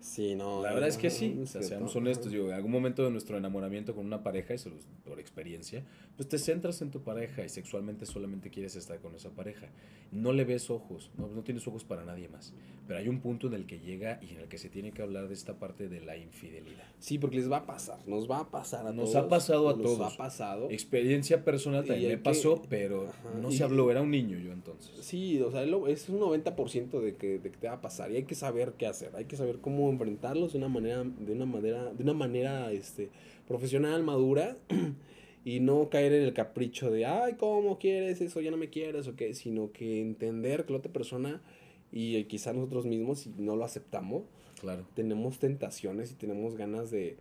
Sí, no.
La verdad es que sí,
no,
o sea, seamos honestos, digo, en algún momento de nuestro enamoramiento con una pareja, y se los- por experiencia, pues te centras en tu pareja y sexualmente solamente quieres estar con esa pareja. No le ves ojos, no, no tienes ojos para nadie más. Pero hay un punto en el que llega y en el que se tiene que hablar de esta parte de la infidelidad.
Sí, porque les va a pasar, nos va a pasar a
Nos
todos.
ha pasado a
nos
todos.
ha pasado.
Experiencia personal también me
que-
pasó, pero
Ajá,
no se habló, era un niño yo entonces.
Sí, o sea, es un 90% de que, de que te va a pasar y hay que saber qué hacer, hay que saber cómo enfrentarlos de una manera, de una manera, de una manera este, profesional, madura y no caer en el capricho de, ay, ¿cómo quieres eso? Ya no me quieres o qué, sino que entender que la otra persona y eh, quizá nosotros mismos, si no lo aceptamos,
Claro.
tenemos tentaciones y tenemos ganas de,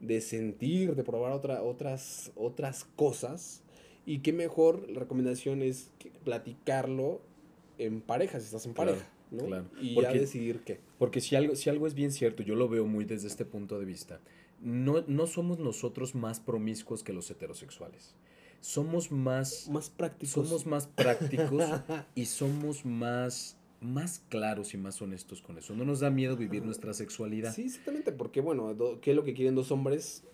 de sentir, de probar otra, otras, otras cosas. Y qué mejor, la recomendación es que platicarlo en pareja, si estás en
Claro,
pareja, ¿no?
claro.
Y ya
Porque-
decidir qué.
Porque si algo, si algo es bien cierto, yo lo veo muy desde este punto de vista, no, no somos nosotros más promiscuos que los heterosexuales. Somos más,
Más prácticos.
somos más prácticos y somos más, más claros y más honestos con eso. No nos da miedo vivir nuestra sexualidad.
Sí, exactamente, porque bueno, do- ¿qué es lo que quieren dos hombres?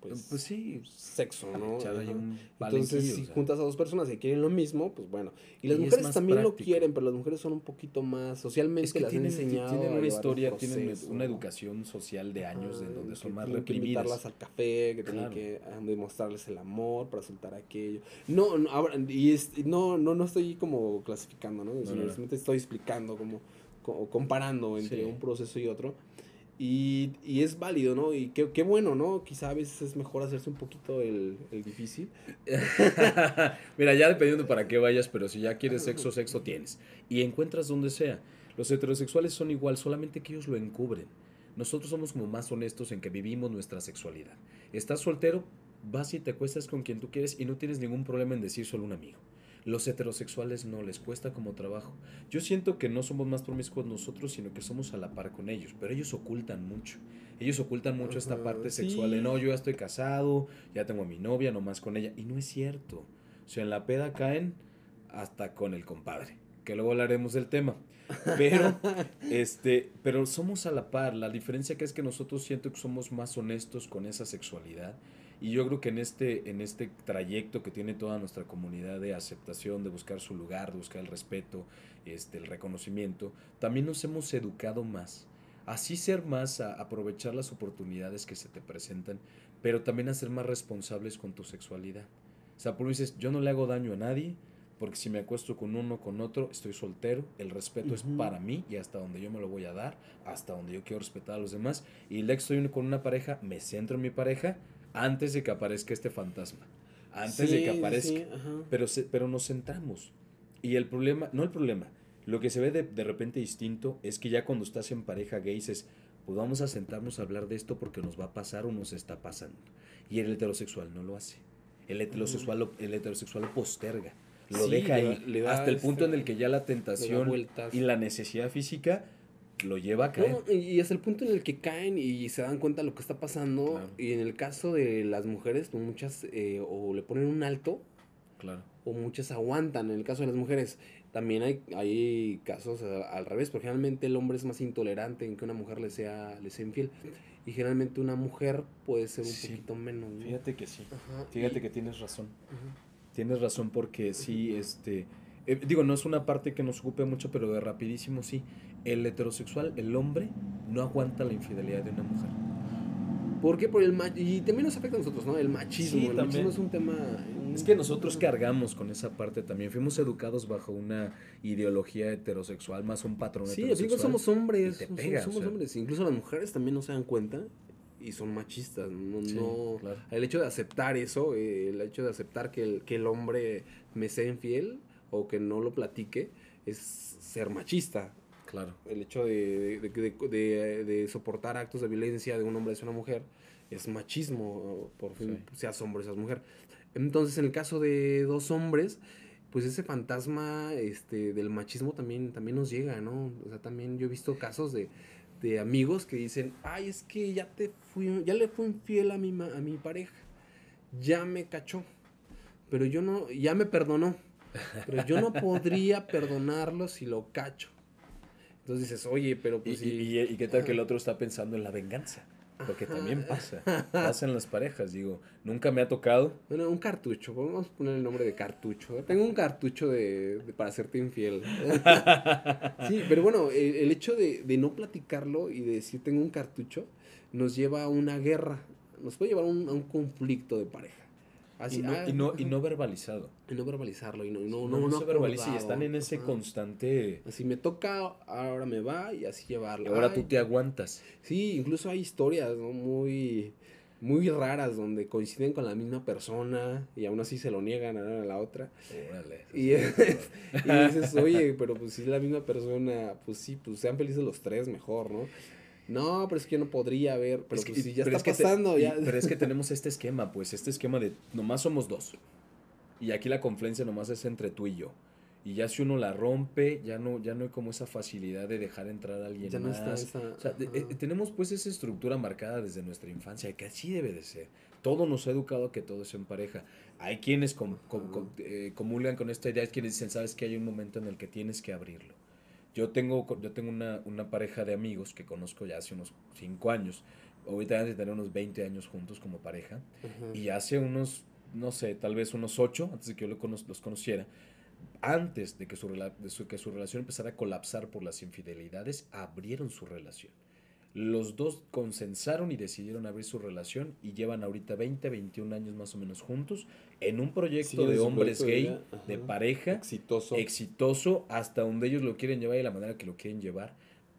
Pues,
Pues sí,
sexo, ¿no?
un
Entonces, si
o sea.
juntas a dos personas que quieren lo mismo, pues bueno. Y las
Y
mujeres también lo quieren, pero las mujeres son un poquito más socialmente
Es que
las
tienen,
han enseñado.
tienen
a
una historia,
un
tienen
proceso,
una educación social de años en
Ajá,
donde son más
tienen que
reprimidas.
invitarlas al café, que tienen
Claro.
que ah, demostrarles el amor para soltar aquello. No, no, ahora, y es- no, no, no estoy como clasificando, ¿no?
no, no.
Simplemente estoy explicando, como, co- comparando entre
Sí.
un proceso y otro. Y, y es válido, ¿no? Y qué, qué bueno, ¿no? Quizá a veces es mejor hacerse un poquito el, el difícil.
Mira, ya dependiendo para qué vayas, pero si ya quieres sexo, sexo tienes. Y encuentras donde sea. Los heterosexuales son igual, solamente que ellos lo encubren. Nosotros somos como más honestos en que vivimos nuestra sexualidad. Estás soltero, vas y te acuestas con quien tú quieres y no tienes ningún problema en decir solo un amigo. Los heterosexuales no, les cuesta como trabajo. Yo siento que no somos más promiscuos nosotros, sino que somos a la par con ellos, pero ellos ocultan mucho. Ellos ocultan mucho esta parte
sí.
sexual de no, yo ya estoy casado, ya tengo a mi novia, nomás con ella. Y no es cierto. O sea, en la peda caen hasta con el compadre, que luego hablaremos del tema. Pero, este, pero somos a la par. La diferencia que es que nosotros siento que somos más honestos con esa sexualidad. Y yo creo que en este, en este trayecto que tiene toda nuestra comunidad de aceptación, de buscar su lugar, de buscar el respeto, este, el reconocimiento, también nos hemos educado más. Así ser más, a aprovechar las oportunidades que se te presentan, pero también a ser más responsables con tu sexualidad. O sea, por dices, yo no le hago daño a nadie, porque si me acuesto con uno o con otro, estoy soltero, el respeto es para mí y hasta donde yo me lo voy a dar, hasta donde yo quiero respetar a los demás. Y el estoy con una pareja, me centro en mi pareja antes de que aparezca este fantasma. Antes de que aparezca.
sí.
Pero, se- pero nos centramos. Y el problema, no el problema, lo que se ve de, de repente distinto es que ya cuando estás en pareja gay dices, pues vamos a sentarnos a hablar de esto porque nos va a pasar o nos está pasando. Y el heterosexual no lo hace. El heterosexual, el heterosexual lo posterga. Lo
Sí,
deja ahí
le da
hasta el punto en el que ya la tentación y la necesidad física lo lleva a caer.
No, y hasta el punto en el que caen y se dan cuenta de lo que está pasando.
Claro.
Y en el caso de las mujeres, pues, muchas eh, o le ponen un alto
Claro.
o muchas aguantan. En el caso de las mujeres, también hay, hay casos al revés, porque generalmente el hombre es más intolerante en que una mujer le sea, le sea infiel. Y generalmente una mujer puede ser un
Sí.
poquito menos. ¿no?
Fíjate que sí.
Ajá,
Fíjate
y-
que tienes razón.
Ajá.
Tienes razón porque sí, este... eh, digo, no es una parte que nos ocupe mucho, pero de rapidísimo sí. El heterosexual, el hombre, no aguanta la infidelidad de una mujer.
¿Por qué? Por el y también nos afecta a nosotros, ¿no? El machismo.
Sí,
el
también.
machismo es un tema.
Es que nosotros cargamos con esa parte también. Fuimos educados bajo una ideología heterosexual, más un patrón
Sí,
heterosexual.
amigos, somos hombres.
te
somos-
pega, o
somos
sea.
hombres. Incluso las mujeres también no se dan cuenta y son machistas. No,
Sí,
no-
claro.
El hecho de aceptar eso, el hecho de aceptar que el, que el hombre me sea infiel o que no lo platique, es ser machista.
Claro.
El hecho de, de, de- soportar actos de violencia de un hombre hacia una mujer es machismo, por fin,
Sí.
seas hombre, seas mujer. Entonces, en el caso de dos hombres, pues ese fantasma este, del machismo también, también nos llega, ¿no? O sea, también yo he visto casos de, de amigos que dicen, ay, es que ya te fui, ya le fui infiel a mi, ma- a mi pareja, ya me cachó, pero yo no, ya me perdonó, pero yo no podría perdonarlo si lo cacho. Entonces dices, oye, pero pues
y-
sí.
y- y qué tal que el otro está pensando en la venganza. Porque también pasa. Pasa en las parejas, digo. Nunca me ha tocado.
Bueno, un cartucho, vamos a poner el nombre de cartucho. Tengo un cartucho de, de- para hacerte infiel. sí, pero bueno, el, el hecho de, de no platicarlo y de decir tengo un cartucho nos lleva a una guerra, nos puede llevar a un, a un conflicto de pareja. Así,
y, no,
ah,
y, no, y no verbalizado.
Y no verbalizarlo y no, no,
No,
no,
no se verbaliza y están en ese constante.
Así me toca, ahora me va y así
Y
llevarlo.
ahora
Ay,
tú te aguantas.
Sí, incluso hay historias ¿no? muy, muy raras donde coinciden con la misma persona y aún así se lo niegan a la otra.
Órale.
Y, y dices, oye, pero pues si es la misma persona, pues sí, pues sean felices los tres mejor, ¿no? No, pero es que yo no podría ver, pero
Es que-
pues si ya
pero
está
es que te-
pasando,
y- pero es que tenemos este esquema, pues, este esquema de nomás somos dos. Y aquí la confluencia nomás es entre tú y yo. Y ya si uno la rompe, ya no, ya no hay como esa facilidad de dejar entrar a alguien
Ya no está esa-
O sea, de- eh, tenemos pues esa estructura marcada desde nuestra infancia, que así debe de ser. Todo nos ha educado a que todo es en pareja. Hay quienes com- com-
Ajá.
com- eh, comulgan con esta idea, hay quienes dicen, sabes que hay un momento en el que tienes que abrirlo. Yo tengo, yo tengo una, una pareja de amigos que conozco ya hace unos 5 años. Ahorita tener unos 20 años juntos como pareja. Y hace unos, no sé, tal vez unos 8, antes de que yo los conociera, antes de que, su, rela- de su- que su relación empezara a colapsar por las infidelidades, abrieron su relación. Los dos consensaron y decidieron abrir su relación y llevan ahorita 20, 21 años más o menos juntos en un proyecto de hombres
proyecto
gay,
ajá.
de pareja,
Exitoso.
exitoso hasta donde ellos lo quieren llevar y la manera que lo quieren llevar.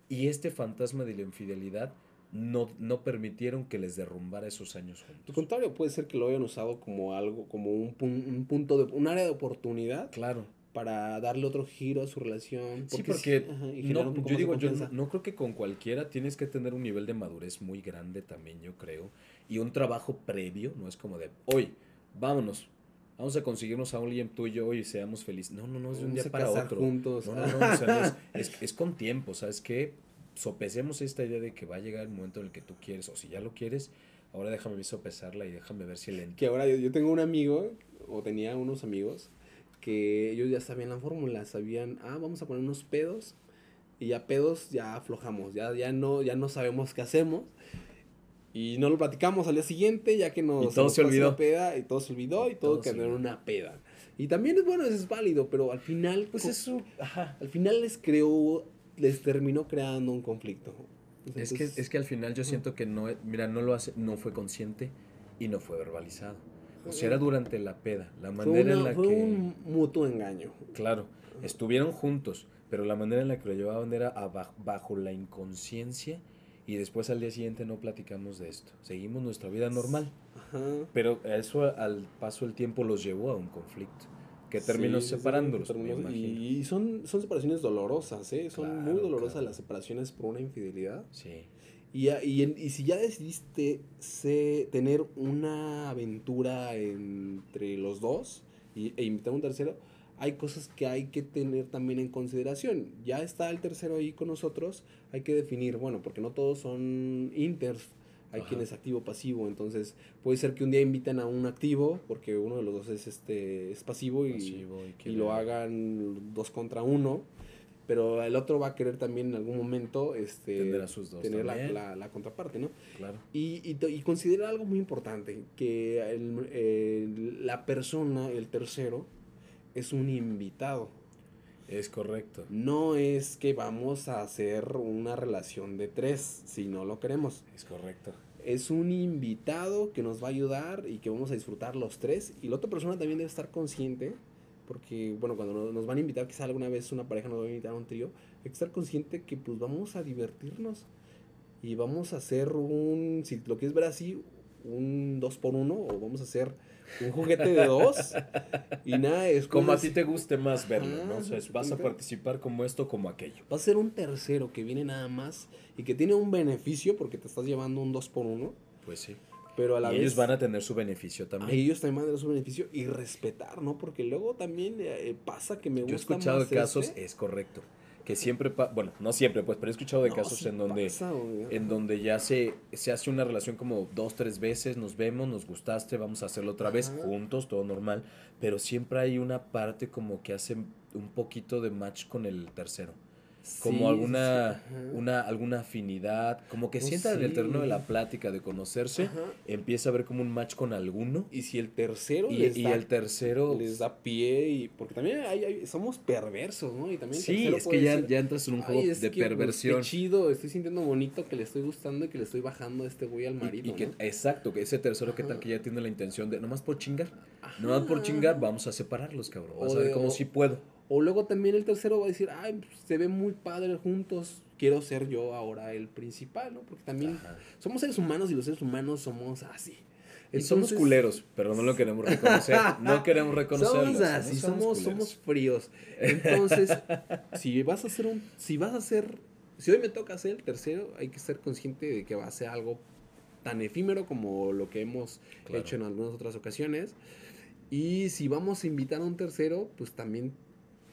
Y este fantasma de la infidelidad no, no permitieron que les derrumbara esos años
Al
juntos.
contrario, puede ser que lo hayan usado como algo, como un, un punto de, un área de oportunidad
Claro.
Para darle otro giro a su relación.
Sí, porque
ajá, y generar
no, yo digo, yo no, no creo que con cualquiera tienes que tener un nivel de madurez muy grande también, yo creo. Y un trabajo previo, no es como de, hoy, vámonos, vamos a conseguirnos a alguien tú y yo y seamos felices. No, no, no, es de un día para otro.
juntos.
No, no, no, o sea, no es, es- es con tiempo, ¿sabes qué? Sopesemos esta idea de que va a llegar el momento en el que tú quieres, o si ya lo quieres, ahora déjame sopesarla y déjame ver si le
Que ahora yo, yo tengo un amigo, o tenía unos amigos, que ellos ya sabían la fórmula, sabían, ah, vamos a poner unos pedos, y ya pedos ya aflojamos, ya, ya, no, ya no sabemos qué hacemos. Y no lo platicamos al día siguiente, ya que nos,
Y todo
nos
se olvidó.
peda, y todo se olvidó, y todo
Todo se
quedó en una peda. Y también es bueno, eso es válido, pero al final,
Pues eso, ajá.
al final les creó, les terminó creando un conflicto.
Es que, es que al final yo siento que no, mira, no lo hace, no fue consciente y no fue verbalizado. O sea, era durante la peda, la manera en
una-
la
fue
que,
un mutuo engaño.
claro, estuvieron juntos, pero la manera en la que lo llevaban era bajo la inconsciencia y después al día siguiente no platicamos de esto. Seguimos nuestra vida normal,
Ajá.
pero eso al paso del tiempo los llevó a un conflicto que terminó
Sí, sí, sí,
separándolos, me
terminó-
imagino.
y, y son, son separaciones dolorosas, ¿eh? Son muy
Claro,
dolorosas
claro.
las separaciones por una infidelidad.
Sí,
Y, y, y si ya decidiste se- tener una aventura entre los dos y, e invitar a un tercero, hay cosas que hay que tener también en consideración. Ya está el tercero ahí con nosotros, hay que definir, bueno, porque no todos son inters. Hay
Ajá.
quien es activo pasivo, entonces puede ser que un día inviten a un activo, porque uno de los dos es este es pasivo y,
pasivo y que
y lo hagan dos contra uno, pero el otro va a querer también en algún momento este,
Tener a sus dos
tener la,
también.
la- la contraparte, ¿no?
Claro.
Y, y, to- y considera algo muy importante, que el- la persona, el tercero, es un invitado.
Es correcto.
No es que vamos a hacer una relación de tres, si no lo queremos.
Es correcto.
Es un invitado que nos va a ayudar y que vamos a disfrutar los tres. Y la otra persona también debe estar consciente, porque, bueno, cuando no- nos van a invitar, quizá alguna vez una pareja nos va a invitar a un trío, hay que estar consciente que pues vamos a divertirnos. Y vamos a hacer un, si lo quieres ver así, un dos por uno, o vamos a hacer un juguete de dos. y nada, es
Como a ti te guste más verlo, ¿no? O sea, vas a participar como esto, como aquello.
Va a ser un tercero que viene nada más y que tiene un beneficio porque te estás llevando un dos por uno,
Pues sí.
Pero a la
y
vez
ellos van a tener su beneficio también.
ellos también van a tener su beneficio y respetar, ¿no? Porque luego también eh, pasa que me
Yo he
gusta
escuchado
más
casos,
este.
es correcto, que siempre, bueno, no siempre, pues, pero he escuchado de
No,
casos en donde,
pasa,
en donde ya se, se hace una relación como dos, tres veces, nos vemos, nos gustaste, vamos a hacerlo otra vez
Ajá.
juntos, todo normal, pero siempre hay una parte como que hace un poquito de match con el tercero. Como
Sí,
alguna,
sí, ajá.
una, alguna afinidad, como que
Oh,
sientan en el terreno de la plática, de conocerse,
Ajá.
empieza a ver como un match con alguno
Y si el tercero
y,
les
y
da
el tercero...
les da pie y porque también hay, hay- somos perversos, ¿no? Y también
Sí, es que ya, ya entras en un
"Ay,
juego de
que, pues,
perversión.
qué chido, estoy sintiendo bonito que le estoy gustando y que le estoy bajando a este güey al marido.
y, que,
¿no?
exacto, que ese tercero, ¿qué tal
Ajá.
que ya tiene la intención de, nomás por chingar? Nomás por
Ajá.
chingar, vamos a separarlos, cabrón. Vas
O
a ver
de-
cómo
o-
sí puedo.
O luego también el tercero va a decir, ay, pues, se ve muy padre juntos, quiero ser yo ahora el principal, ¿no? Porque también
Ajá.
somos seres humanos y los seres humanos somos así.
Y somos culeros, pero no lo queremos reconocer. No queremos reconocerlo.
Somos así, somos, somos fríos. Entonces, si vas a hacer un, si vas a hacer, si hoy me toca hacer el tercero, hay que ser consciente de que va a ser algo tan efímero como lo que hemos
Claro.
hecho en algunas otras ocasiones. Y si vamos a invitar a un tercero, pues también,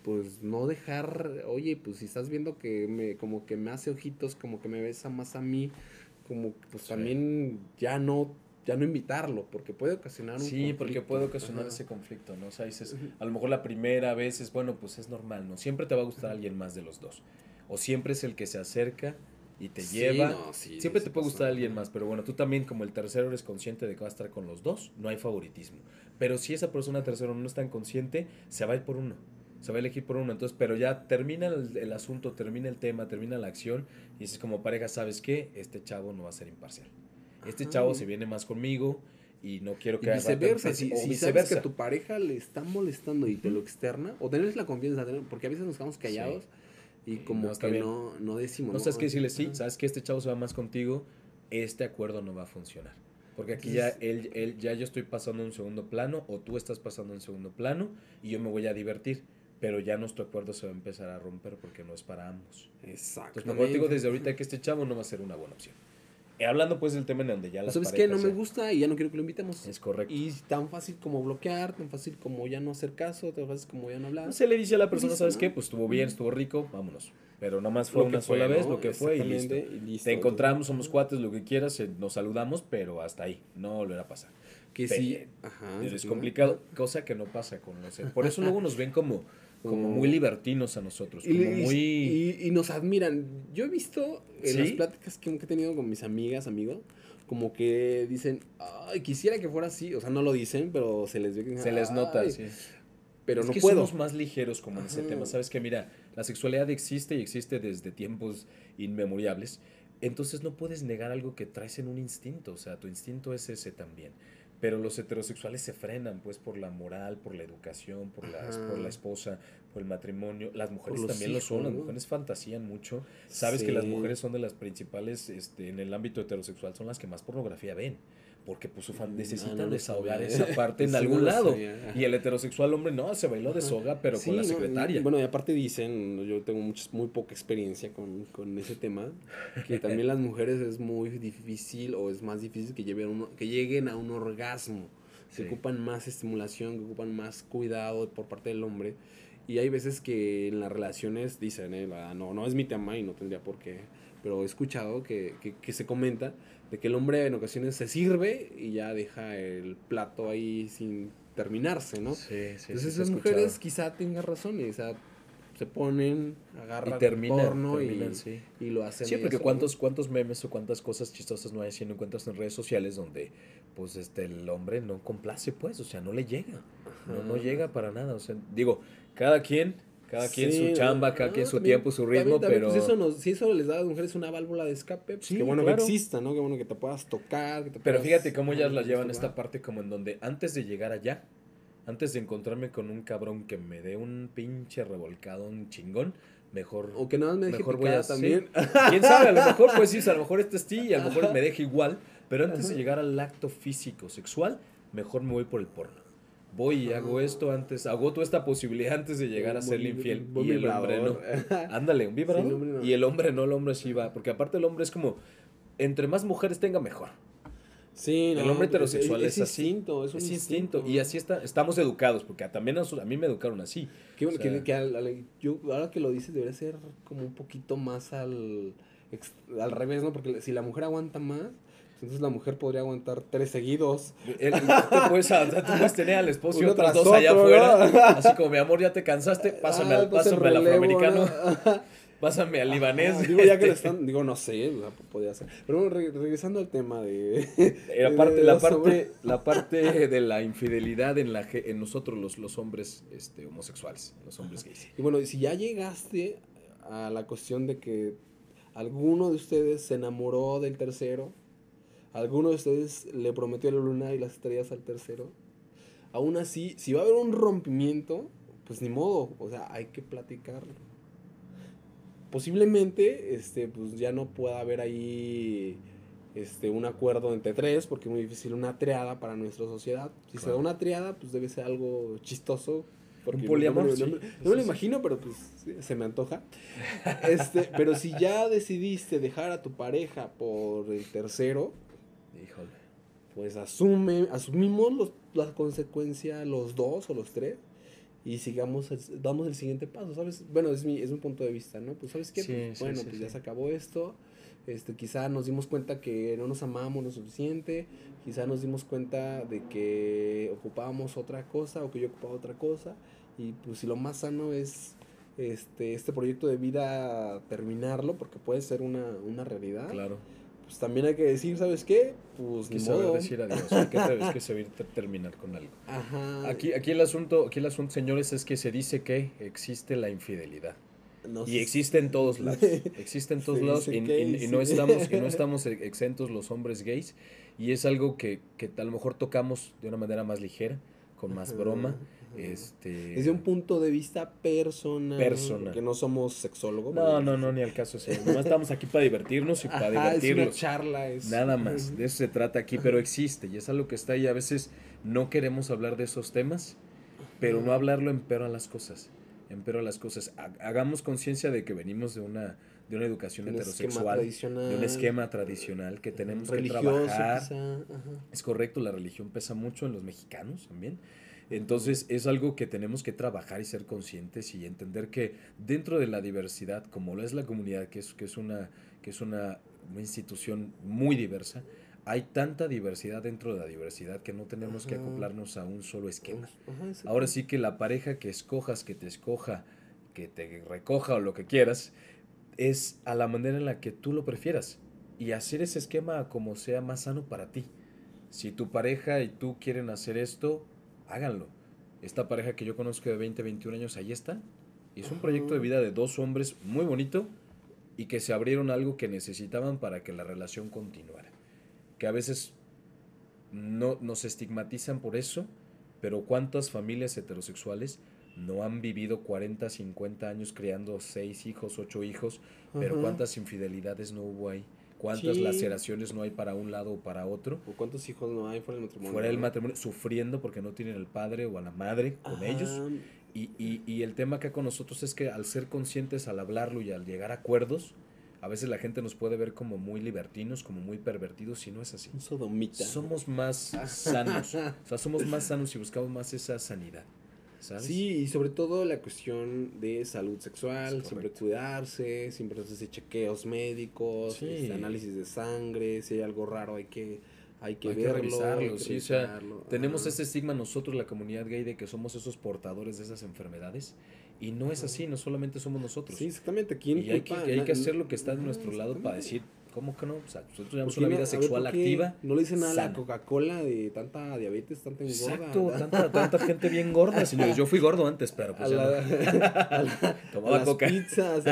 pues no dejar, oye, pues si estás viendo que me, como que me hace ojitos, como que me besa más a mí, como pues
Sí.
también ya no, ya no invitarlo, porque puede ocasionar un
Sí, porque puede ocasionar
Ajá.
ese conflicto, ¿no? O sea, dices, a lo mejor la primera vez es, bueno, pues es normal, ¿no? Siempre te va a gustar alguien más de los dos. O siempre es el que se acerca y te
Sí,
lleva.
no, sí,
Siempre te puede gustar alguien más, pero bueno, tú también como el tercero eres consciente de que va a estar con los dos, no hay favoritismo. Pero si esa persona tercero no es tan consciente, se va a ir por uno. Se va a elegir por uno. Entonces, pero ya termina el, el asunto, termina el tema, termina la acción y dices como pareja, ¿sabes qué? Este chavo no va a ser imparcial. Este
Ajá.
chavo se viene más conmigo y no quiero
Y
que rato
viceversa, si, si sabes que a tu pareja le está molestando y te lo externa, o tenerles la confianza, porque a veces nos quedamos callados y como
no,
que no, no decimos.
No sabes qué decirle, sí, sabes que este chavo se va más contigo, este acuerdo no va a funcionar. Porque aquí ya, él, él- ya yo estoy pasando un segundo plano o tú estás pasando un segundo plano y yo me voy a divertir. Pero ya nuestro acuerdo se va a empezar a romper porque no es para ambos.
Exacto.
Entonces, mejor digo desde ahorita que este chavo no va a ser una buena opción. Eh, hablando pues del tema en donde ya las
¿Sabes qué? No me gusta y ya no quiero que lo invitemos.
Es correcto.
Y tan fácil como bloquear, tan fácil como ya no hacer caso, tan fácil como ya no hablar.
No se le dice a la persona,
Listo,
¿sabes
¿no?
qué? Pues estuvo bien, estuvo rico, vámonos. Pero nomás fue una sola vez,
¿no?
lo que fue y listo.
Y listo.
Te encontramos, somos cuates, lo que quieras, eh, nos saludamos, pero hasta ahí, no volverá a pasar.
Que
Pe-
sí. Ajá.
es complicado, cosa que no pasa con los... Por eso luego nos ven como, como muy libertinos a nosotros,
Y,
como muy...
y- y nos admiran. Yo he visto en
¿Sí?
las pláticas que, he tenido con mis amigas, amigos, como que dicen, ay, quisiera que fuera así. O sea, no lo dicen, pero se les ve que
Se les nota, sí.
Pero
es
no
que
puedo.
somos más ligeros como en ese
Ajá.
tema. Sabes que, mira, la sexualidad existe y existe desde tiempos inmemoriales. Entonces no puedes negar algo que traes en un instinto. O sea, tu instinto es ese también. Pero los heterosexuales se frenan, pues, por la moral, por la educación, por,
Ajá.
por la esposa, por el matrimonio. Las mujeres también lo son, las mujeres fantasían mucho. Sabes que las mujeres son de las principales, este, en el ámbito heterosexual, son las que más pornografía ven. Porque pues su fan-
Mm,
necesitan
ah, no
desahogar
sabía.
esa parte en
Sí,
algún lado. Y el heterosexual hombre no, se bailó de soga, pero
Sí,
con la
no,
secretaria.
y- bueno, y aparte dicen, yo tengo muchas, muy poca experiencia con, con ese tema, que también las mujeres es muy difícil o es más difícil que, lleven que lleguen a un orgasmo. Se
Sí.
ocupan más estimulación, que ocupan más cuidado por parte del hombre. Y hay veces que en las relaciones dicen, eh, la- no, no es mi tema y no tendría por qué, pero he escuchado que, que, que se comenta de que el hombre en ocasiones se sirve y ya deja el plato ahí sin terminarse, ¿no?
Sí, sí,
Entonces
sí,
esas
escuchado.
mujeres quizá tengan razón, y, o sea, se ponen, agarran
y terminan,
porno
terminan,
y,
sí.
y lo hacen.
Sí, porque
eso,
cuántos, cuántos memes o cuántas cosas chistosas no hay si no encuentras en redes sociales donde pues este el hombre no complace pues, o sea, no le llega. No, no llega para nada. O sea, digo, cada quien, cada quien
Sí,
su chamba,
no,
cada quien su
también-
tiempo, su
también-
ritmo,
también,
pero.
pues, eso nos- si eso les da a las mujeres una válvula de escape, pues
Sí,
qué bueno
claro.
que exista, ¿no? Qué bueno que te puedas tocar. Que te
Pero
puedas-
fíjate cómo ellas la
Ajá,
llevan esta parte como en donde antes de llegar allá, antes de encontrarme con un cabrón que me dé un pinche revolcado, un chingón, mejor
O que nada más me deje
mejor voy a
también.
¿Quién sabe? A lo mejor, pues sí, a lo mejor este es ti y a lo mejor me deja igual. Pero antes de llegar al acto físico, sexual, mejor me voy por el porno. Voy y hago esto antes, agoto esta posibilidad antes de llegar a serle infiel.
un
Y el hombre no. Ándale, un vibrador.
Sí, el no.
Y el hombre no, el hombre sí va. Porque aparte el hombre es como, entre más mujeres tenga, mejor.
Sí,
El
no,
hombre
pero es-
heterosexual es,
es
así.
instinto, es un
instinto. Y así está, estamos educados, porque también a, a mí me educaron así.
Qué bueno,
O sea,
que, que al- al- yo, ahora que lo dices, debería ser como un poquito más al, al revés, ¿no? Porque si la mujer aguanta más, entonces la mujer podría aguantar tres seguidos.
El- tú, puedes, o sea, tú puedes tener al esposo y
Uno
otros
tras
dos allá afuera.
¿no?
Así como, mi amor, ya te cansaste, pásame,
Ah,
al,
el
pásame al afroamericano.
¿no?
Pásame al libanés.
digo, ya que lo están, digo, no sé, podría ser. Pero bueno, regresando al tema de...
La parte, la, parte, la parte de la infidelidad en, la, en nosotros los, los hombres este, homosexuales, los hombres gays.
Y bueno, si ya llegaste a la cuestión de que alguno de ustedes se enamoró del tercero, alguno de ustedes le prometió la luna y las estrellas al tercero, aún así, si va a haber un rompimiento, pues ni modo, o sea, hay que platicarlo. Posiblemente, este, pues ya no pueda haber ahí este, un acuerdo entre tres, porque es muy difícil una triada para nuestra sociedad. Si se da una triada, pues debe ser algo chistoso.
un poliamor.
No, me lo imagino, pero pues se me antoja. Este, pero si ya decidiste dejar a tu pareja por el tercero,
Híjole.
pues asume, asumimos los, la consecuencia los dos o los tres y sigamos, damos el siguiente paso, ¿sabes? Bueno, es mi, es un punto de vista, ¿no? Pues, ¿sabes qué? Pues, bueno, pues ya se acabó esto, este, quizá nos dimos cuenta que no nos amábamos lo suficiente, quizá nos dimos cuenta de que ocupábamos otra cosa o que yo ocupaba otra cosa, y pues si lo más sano es este, este proyecto de vida terminarlo, porque puede ser una, una realidad.
Claro
pues también hay que decir, ¿sabes qué? Pues
que saber decir adiós, hay que, que saber terminar con algo. Ajá. Aquí, aquí el asunto, aquí el asunto, señores, es que se dice que existe la infidelidad. y existe en todos lados. Existe en todos lados y, no estamos, y no estamos exentos los hombres gays. Y es algo que, que a lo mejor tocamos de una manera más ligera, con más broma. Este...
Desde un punto de vista personal.
Personal.
Que no somos sexólogos.
No, no, no, ni al caso. Sí. No estamos aquí para divertirnos y para divertirnos.
Es una charla. Es...
Nada más. De eso se trata aquí, pero existe y es algo que está ahí. A veces no queremos hablar de esos temas, pero no hablarlo empero a las cosas. Empero a las cosas. Hagamos conciencia de que venimos de una de una educación heterosexual, de un esquema tradicional que tenemos que trabajar. Es correcto, la religión pesa mucho en los mexicanos también. Entonces es algo que tenemos que trabajar y ser conscientes y entender que dentro de la diversidad, como lo es la comunidad, que es, que es, una, que es una, institución muy diversa, hay tanta diversidad dentro de la diversidad que no tenemos que acoplarnos a un solo esquema. Ahora sí que la pareja que escojas, que te escoja, que te recoja o lo que quieras, es a la manera en la que tú lo prefieras y hacer ese esquema como sea más sano para ti. Si tu pareja y tú quieren hacer esto, háganlo. Esta pareja que yo conozco de 20, 21 años, ahí está. Y es un proyecto de vida de dos hombres muy bonito y que se abrieron algo que necesitaban para que la relación continuara. Que a veces no nos estigmatizan por eso, pero ¿cuántas familias heterosexuales no han vivido 40, 50 años criando seis hijos, ocho hijos, pero cuántas infidelidades no hubo ahí? Cuántas laceraciones no hay para un lado o para otro.
O cuántos hijos no hay fuera del matrimonio.
Fuera del matrimonio, sufriendo porque no tienen el padre o a la madre con ellos. Y, y, y, el tema acá con nosotros es que al ser conscientes, al hablarlo y al llegar a acuerdos, a veces la gente nos puede ver como muy libertinos, como muy pervertidos, y no es así.
sodomita.
Somos más sanos. o sea, somos más sanos y buscamos más esa sanidad.
Sí, y sobre todo la cuestión de salud sexual, siempre cuidarse, siempre hacerse chequeos médicos, este, análisis de sangre, si hay algo raro hay que hay que
revisarlo, sí, o sea, tenemos ese estigma nosotros la comunidad gay de que somos esos portadores de esas enfermedades y no es así, no solamente somos nosotros.
Sí, exactamente.
¿Quién y hay que, hay que hacer lo que está de nuestro lado para decir, ¿Cómo que no? O sea, nosotros tenemos una vida sexual activa.
No le dicen nada a la Coca-Cola de tanta diabetes, tanta engorda.
Exacto, tanta, tanta gente bien gorda, señores. Yo fui gordo antes, pero pues ya no. Tomaba coca.
pizzas.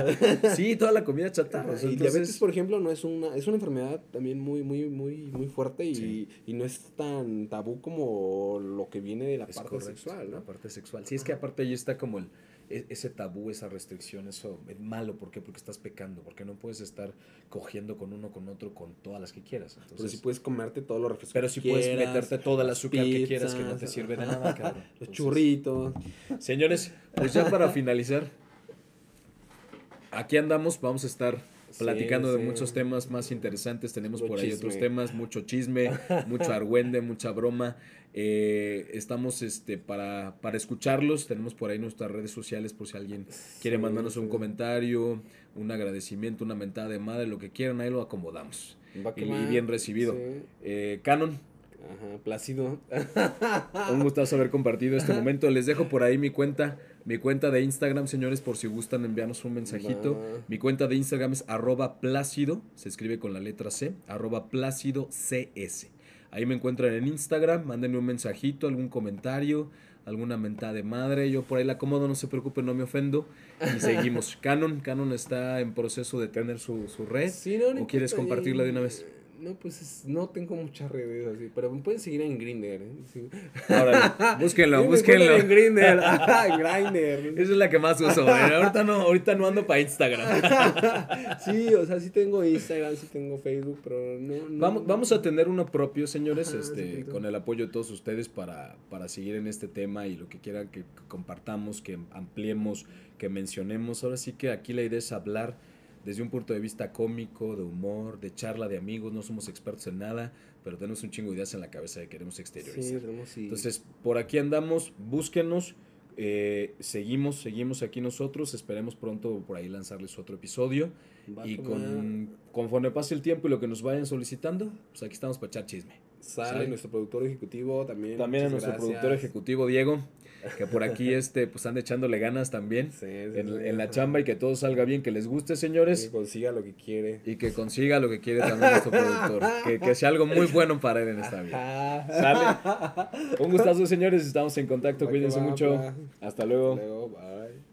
sí, toda la comida chatarra.
y diabetes, por ejemplo, no es una, es una enfermedad también muy, muy, muy, muy fuerte y, y no es tan tabú como lo que viene de la parte sexual, ¿no?
La parte sexual. Sí, es que aparte ahí está como el ese tabú, esa restricción, eso es malo. ¿Por qué? Porque estás pecando, porque no puedes estar cogiendo con uno, con otro, con todas las que quieras.
pero si puedes comerte todo lo refrescos
Pero si puedes meterte toda la azúcar que quieras, que no te sirve de nada, cabrón.
Los churritos.
Señores, pues ya para finalizar, aquí andamos, vamos a estar platicando de muchos temas más interesantes. Tenemos por ahí otros temas, mucho chisme, mucho argüende, mucha broma. Eh, estamos este, para, para escucharlos. Tenemos por ahí nuestras redes sociales por si alguien quiere mandarnos un comentario, un agradecimiento, una mentada de madre, lo que quieran, ahí lo acomodamos. y, bien recibido. Eh, Canon.
Ajá, Plácido.
Un gustazo haber compartido este momento. Les dejo por ahí mi cuenta, mi cuenta de Instagram, señores, por si gustan enviarnos un mensajito. Mi cuenta de Instagram es arroba plácido, se escribe con la letra C, arroba plácido CS. Ahí me encuentran en Instagram, mándenme un mensajito, algún comentario, alguna mentada de madre. Yo por ahí la acomodo, no se preocupen, no me ofendo. Y seguimos. Canon, Canon está en proceso de tener su, su red.
Sí, no, no
¿O quieres compartirla de una vez?
No, pues es- no tengo muchas redes así, pero me pueden seguir en Grindr. ¿eh? Sí.
Órale, búsquenlo,
Sí,
búsquenlo.
En en Grindr.
Esa es la que más uso, güey. Ahorita no, ahorita no ando para Instagram.
Sí, o sea, sí tengo Instagram, sí tengo Facebook, pero no. no-
Vamos, vamos a tener uno propio, señores,
Ajá,
este,
sí,
con el apoyo de todos ustedes para, para seguir en este tema y lo que quieran que compartamos, que ampliemos, que mencionemos. Ahora sí que aquí la idea es hablar desde un punto de vista cómico, de humor, de charla de amigos. No somos expertos en nada, pero tenemos un chingo de ideas en la cabeza que queremos
Sí,
exteriorizar.
tenemos sí.
Entonces, por aquí andamos, búsquenos. eh, seguimos, seguimos aquí nosotros. Esperemos pronto por ahí lanzarles otro episodio.
Va
Y con, conforme pase el tiempo y lo que nos vayan solicitando, pues aquí estamos para echar chisme.
Sale
sale.
nuestro productor ejecutivo también.
También a nuestro
gracias.
productor ejecutivo Diego, que por aquí este, pues anda echándole ganas también
Sí, sí,
en,
sí,
en la chamba y que todo salga bien, que les guste,
Que
señores,
consiga lo que quiere.
y que consiga lo que quiere también nuestro productor. Que, que sea algo muy bueno para él en esta vida. ¿Sale? Un gustazo, señores, estamos en contacto,
que
cuídense mucho. Hasta luego.
Luego, bye.